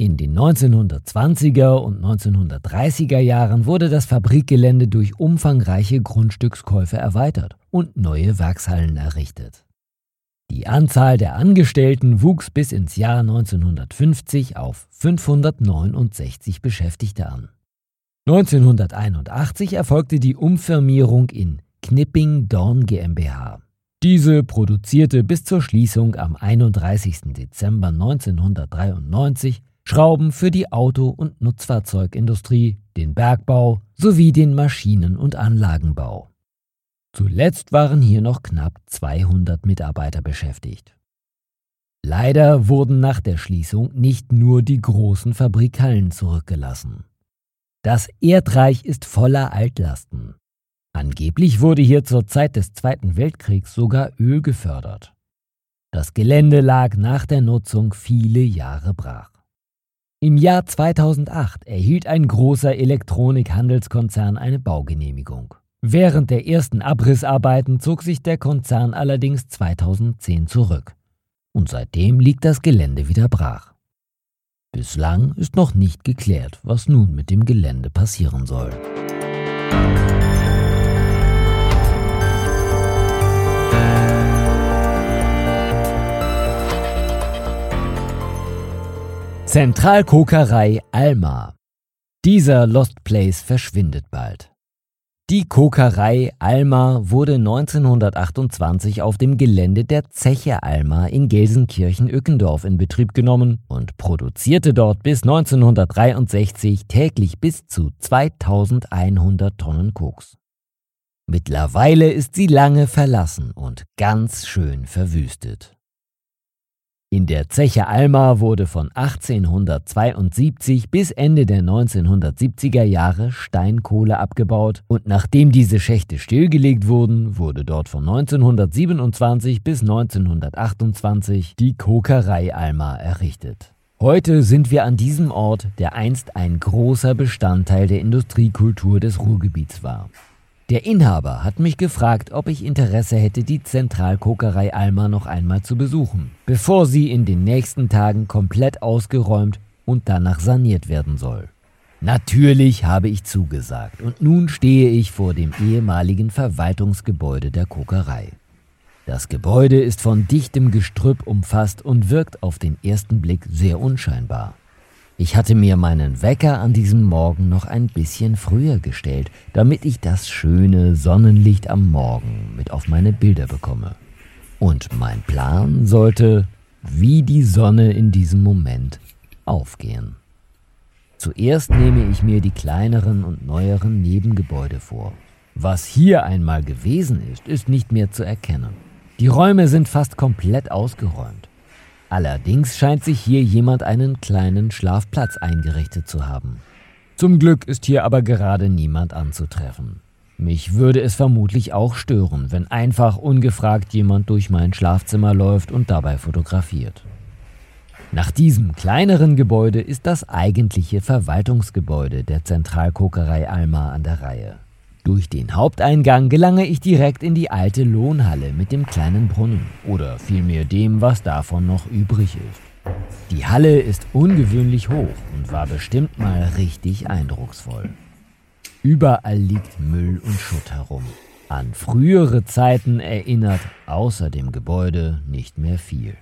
In den 1920er und 1930er Jahren wurde das Fabrikgelände durch umfangreiche Grundstückskäufe erweitert und neue Werkshallen errichtet. Die Anzahl der Angestellten wuchs bis ins Jahr 1950 auf 569 Beschäftigte an. 1981 erfolgte die Umfirmierung in Knipping Dorn GmbH. Diese produzierte bis zur Schließung am 31. Dezember 1993 Schrauben für die Auto- und Nutzfahrzeugindustrie, den Bergbau sowie den Maschinen- und Anlagenbau. Zuletzt waren hier noch knapp 200 Mitarbeiter beschäftigt. Leider wurden nach der Schließung nicht nur die großen Fabrikhallen zurückgelassen. Das Erdreich ist voller Altlasten. Angeblich wurde hier zur Zeit des Zweiten Weltkriegs sogar Öl gefördert. Das Gelände lag nach der Nutzung viele Jahre brach. Im Jahr 2008 erhielt ein großer Elektronikhandelskonzern eine Baugenehmigung. Während der ersten Abrissarbeiten zog sich der Konzern allerdings 2010 zurück. Und seitdem liegt das Gelände wieder brach. Bislang ist noch nicht geklärt, was nun mit dem Gelände passieren soll. Zentralkokerei Alma. Dieser Lost Place verschwindet bald. Die Kokerei Alma wurde 1928 auf dem Gelände der Zeche Alma in Gelsenkirchen-Ückendorf in Betrieb genommen und produzierte dort bis 1963 täglich bis zu 2100 Tonnen Koks. Mittlerweile ist sie lange verlassen und ganz schön verwüstet. In der Zeche Alma wurde von 1872 bis Ende der 1970er Jahre Steinkohle abgebaut und nachdem diese Schächte stillgelegt wurden, wurde dort von 1927 bis 1928 die Kokerei Alma errichtet. Heute sind wir an diesem Ort, der einst ein großer Bestandteil der Industriekultur des Ruhrgebiets war. Der Inhaber hat mich gefragt, ob ich Interesse hätte, die Zentralkokerei Alma noch einmal zu besuchen, bevor sie in den nächsten Tagen komplett ausgeräumt und danach saniert werden soll. Natürlich habe ich zugesagt und nun stehe ich vor dem ehemaligen Verwaltungsgebäude der Kokerei. Das Gebäude ist von dichtem Gestrüpp umfasst und wirkt auf den ersten Blick sehr unscheinbar. Ich hatte mir meinen Wecker an diesem Morgen noch ein bisschen früher gestellt, damit ich das schöne Sonnenlicht am Morgen mit auf meine Bilder bekomme. Und mein Plan sollte, wie die Sonne in diesem Moment, aufgehen. Zuerst nehme ich mir die kleineren und neueren Nebengebäude vor. Was hier einmal gewesen ist, ist nicht mehr zu erkennen. Die Räume sind fast komplett ausgeräumt. Allerdings scheint sich hier jemand einen kleinen Schlafplatz eingerichtet zu haben. Zum Glück ist hier aber gerade niemand anzutreffen. Mich würde es vermutlich auch stören, wenn einfach ungefragt jemand durch mein Schlafzimmer läuft und dabei fotografiert. Nach diesem kleineren Gebäude ist das eigentliche Verwaltungsgebäude der Zentralkokerei Alma an der Reihe. Durch den Haupteingang gelange ich direkt in die alte Lohnhalle mit dem kleinen Brunnen oder vielmehr dem, was davon noch übrig ist. Die Halle ist ungewöhnlich hoch und war bestimmt mal richtig eindrucksvoll. Überall liegt Müll und Schutt herum. An frühere Zeiten erinnert außer dem Gebäude nicht mehr viel.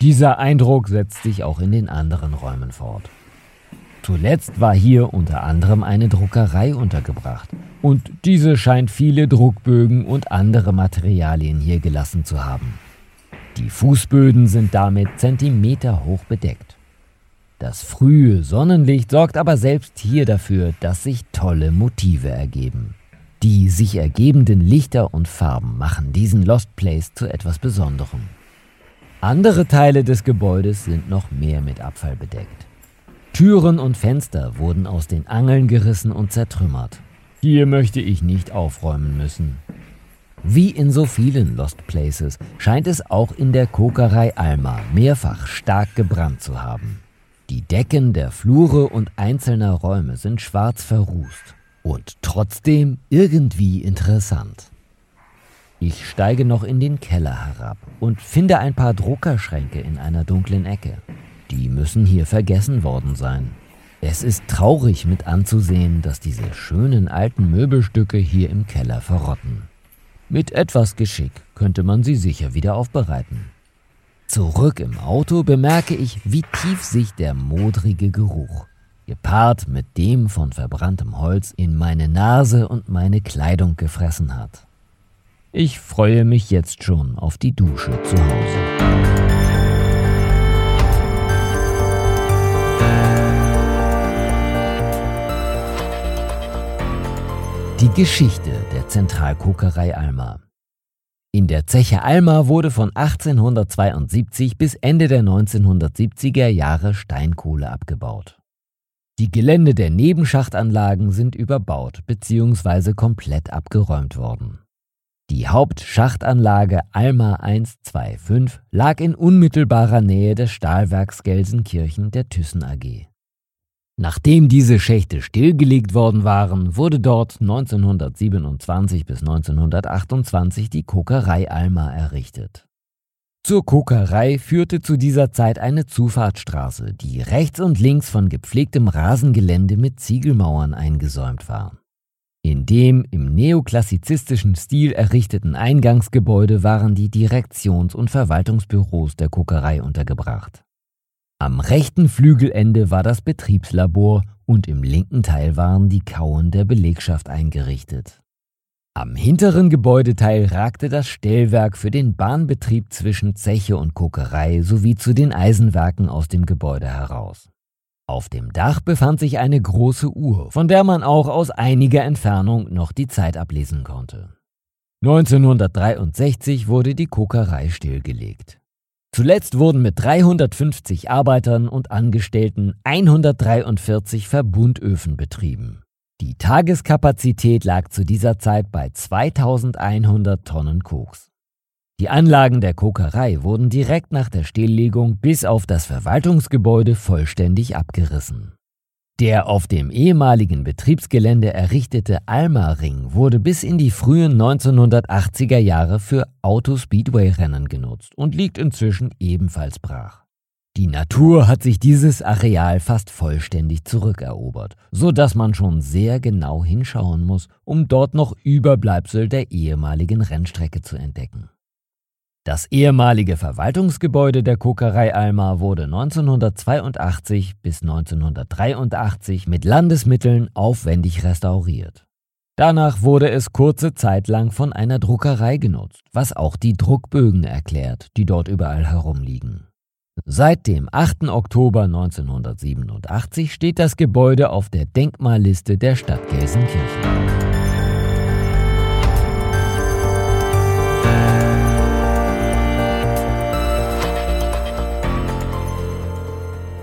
Dieser Eindruck setzt sich auch in den anderen Räumen fort. Zuletzt war hier unter anderem eine Druckerei untergebracht und diese scheint viele Druckbögen und andere Materialien hier gelassen zu haben. Die Fußböden sind damit Zentimeter hoch bedeckt. Das frühe Sonnenlicht sorgt aber selbst hier dafür, dass sich tolle Motive ergeben. Die sich ergebenden Lichter und Farben machen diesen Lost Place zu etwas Besonderem. Andere Teile des Gebäudes sind noch mehr mit Abfall bedeckt. Türen und Fenster wurden aus den Angeln gerissen und zertrümmert. Hier möchte ich nicht aufräumen müssen. Wie in so vielen Lost Places scheint es auch in der Kokerei Alma mehrfach stark gebrannt zu haben. Die Decken der Flure und einzelner Räume sind schwarz verrußt und trotzdem irgendwie interessant. Ich steige noch in den Keller herab und finde ein paar Druckerschränke in einer dunklen Ecke. Die müssen hier vergessen worden sein. Es ist traurig mit anzusehen, dass diese schönen alten Möbelstücke hier im Keller verrotten. Mit etwas Geschick könnte man sie sicher wieder aufbereiten. Zurück im Auto bemerke ich, wie tief sich der modrige Geruch, gepaart mit dem von verbranntem Holz, in meine Nase und meine Kleidung gefressen hat. Ich freue mich jetzt schon auf die Dusche zu Hause. Die Geschichte der Zentralkokerei Alma. In der Zeche Alma wurde von 1872 bis Ende der 1970er Jahre Steinkohle abgebaut. Die Gelände der Nebenschachtanlagen sind überbaut bzw. komplett abgeräumt worden. Die Hauptschachtanlage Alma 125 lag in unmittelbarer Nähe des Stahlwerks Gelsenkirchen der Thyssen AG. Nachdem diese Schächte stillgelegt worden waren, wurde dort 1927 bis 1928 die Kokerei Alma errichtet. Zur Kokerei führte zu dieser Zeit eine Zufahrtsstraße, die rechts und links von gepflegtem Rasengelände mit Ziegelmauern eingesäumt war. In dem im neoklassizistischen Stil errichteten Eingangsgebäude waren die Direktions- und Verwaltungsbüros der Kokerei untergebracht. Am rechten Flügelende war das Betriebslabor und im linken Teil waren die Kauen der Belegschaft eingerichtet. Am hinteren Gebäudeteil ragte das Stellwerk für den Bahnbetrieb zwischen Zeche und Kokerei sowie zu den Eisenwerken aus dem Gebäude heraus. Auf dem Dach befand sich eine große Uhr, von der man auch aus einiger Entfernung noch die Zeit ablesen konnte. 1963 wurde die Kokerei stillgelegt. Zuletzt wurden mit 350 Arbeitern und Angestellten 143 Verbundöfen betrieben. Die Tageskapazität lag zu dieser Zeit bei 2100 Tonnen Koks. Die Anlagen der Kokerei wurden direkt nach der Stilllegung bis auf das Verwaltungsgebäude vollständig abgerissen. Der auf dem ehemaligen Betriebsgelände errichtete Alma-Ring wurde bis in die frühen 1980er Jahre für Autospeedway-Rennen genutzt und liegt inzwischen ebenfalls brach. Die Natur hat sich dieses Areal fast vollständig zurückerobert, so dass man schon sehr genau hinschauen muss, um dort noch Überbleibsel der ehemaligen Rennstrecke zu entdecken. Das ehemalige Verwaltungsgebäude der Kokerei Alma wurde 1982 bis 1983 mit Landesmitteln aufwendig restauriert. Danach wurde es kurze Zeit lang von einer Druckerei genutzt, was auch die Druckbögen erklärt, die dort überall herumliegen. Seit dem 8. Oktober 1987 steht das Gebäude auf der Denkmalliste der Stadt Gelsenkirchen.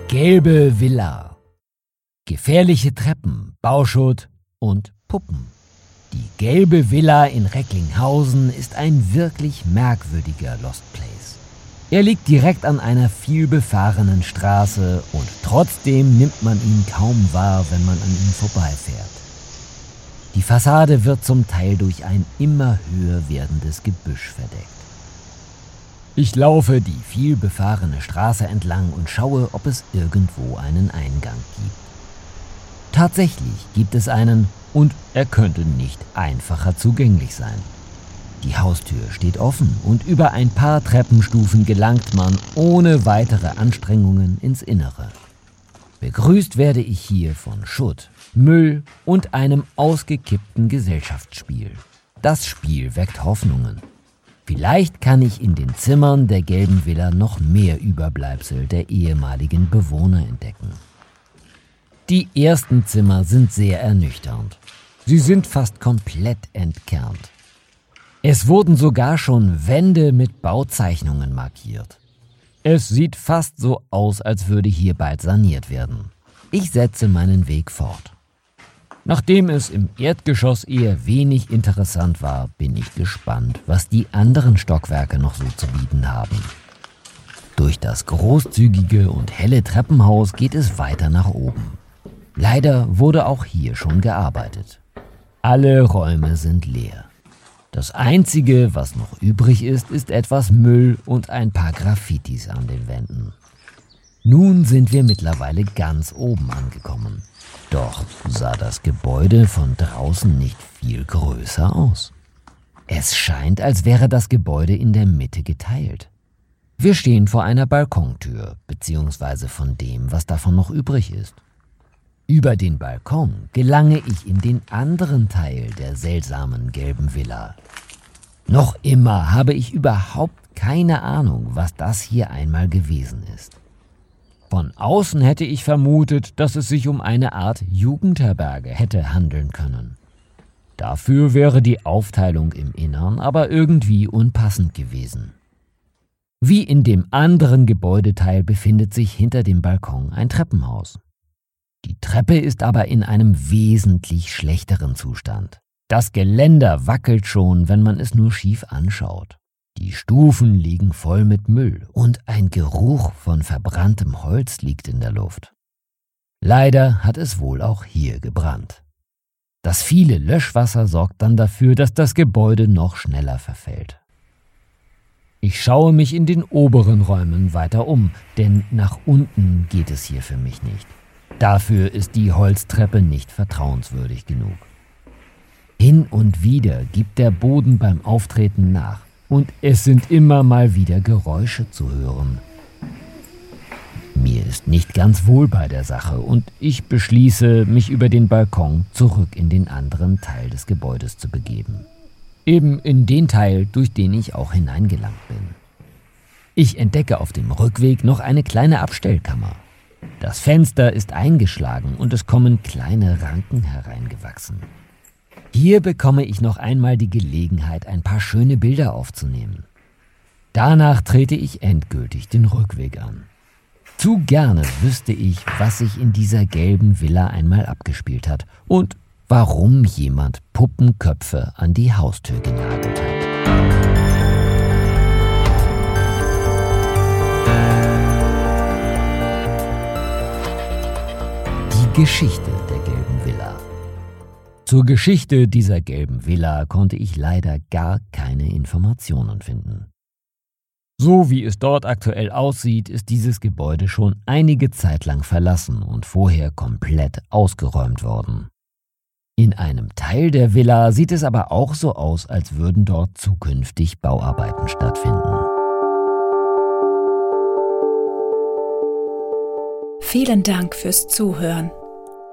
Gelbe Villa. Gefährliche Treppen, Bauschutt und Puppen. Die gelbe Villa in Recklinghausen ist ein wirklich merkwürdiger Lost Place. Er liegt direkt an einer vielbefahrenen Straße und trotzdem nimmt man ihn kaum wahr, wenn man an ihm vorbeifährt. Die Fassade wird zum Teil durch ein immer höher werdendes Gebüsch verdeckt. Ich laufe die vielbefahrene Straße entlang und schaue, ob es irgendwo einen Eingang gibt. Tatsächlich gibt es einen und er könnte nicht einfacher zugänglich sein. Die Haustür steht offen und über ein paar Treppenstufen gelangt man ohne weitere Anstrengungen ins Innere. Begrüßt werde ich hier von Schutt, Müll und einem ausgekippten Gesellschaftsspiel. Das Spiel weckt Hoffnungen. Vielleicht kann ich in den Zimmern der gelben Villa noch mehr Überbleibsel der ehemaligen Bewohner entdecken. Die ersten Zimmer sind sehr ernüchternd. Sie sind fast komplett entkernt. Es wurden sogar schon Wände mit Bauzeichnungen markiert. Es sieht fast so aus, als würde hier bald saniert werden. Ich setze meinen Weg fort. Nachdem es im Erdgeschoss eher wenig interessant war, bin ich gespannt, was die anderen Stockwerke noch so zu bieten haben. Durch das großzügige und helle Treppenhaus geht es weiter nach oben. Leider wurde auch hier schon gearbeitet. Alle Räume sind leer. Das Einzige, was noch übrig ist, ist etwas Müll und ein paar Graffitis an den Wänden. Nun sind wir mittlerweile ganz oben angekommen. Doch sah das Gebäude von draußen nicht viel größer aus. Es scheint, als wäre das Gebäude in der Mitte geteilt. Wir stehen vor einer Balkontür, beziehungsweise von dem, was davon noch übrig ist. Über den Balkon gelange ich in den anderen Teil der seltsamen gelben Villa. Noch immer habe ich überhaupt keine Ahnung, was das hier einmal gewesen ist. Von außen hätte ich vermutet, dass es sich um eine Art Jugendherberge hätte handeln können. Dafür wäre die Aufteilung im Innern aber irgendwie unpassend gewesen. Wie in dem anderen Gebäudeteil befindet sich hinter dem Balkon ein Treppenhaus. Die Treppe ist aber in einem wesentlich schlechteren Zustand. Das Geländer wackelt schon, wenn man es nur schief anschaut. Die Stufen liegen voll mit Müll und ein Geruch von verbranntem Holz liegt in der Luft. Leider hat es wohl auch hier gebrannt. Das viele Löschwasser sorgt dann dafür, dass das Gebäude noch schneller verfällt. Ich schaue mich in den oberen Räumen weiter um, denn nach unten geht es hier für mich nicht. Dafür ist die Holztreppe nicht vertrauenswürdig genug. Hin und wieder gibt der Boden beim Auftreten nach und es sind immer mal wieder Geräusche zu hören. Mir ist nicht ganz wohl bei der Sache und ich beschließe, mich über den Balkon zurück in den anderen Teil des Gebäudes zu begeben. Eben in den Teil, durch den ich auch hineingelangt bin. Ich entdecke auf dem Rückweg noch eine kleine Abstellkammer. Das Fenster ist eingeschlagen und es kommen kleine Ranken hereingewachsen. Hier bekomme ich noch einmal die Gelegenheit, ein paar schöne Bilder aufzunehmen. Danach trete ich endgültig den Rückweg an. Zu gerne wüsste ich, was sich in dieser gelben Villa einmal abgespielt hat und warum jemand Puppenköpfe an die Haustür genagelt hat. Die Geschichte der. Zur Geschichte dieser gelben Villa konnte ich leider gar keine Informationen finden. So wie es dort aktuell aussieht, ist dieses Gebäude schon einige Zeit lang verlassen und vorher komplett ausgeräumt worden. In einem Teil der Villa sieht es aber auch so aus, als würden dort zukünftig Bauarbeiten stattfinden. Vielen Dank fürs Zuhören.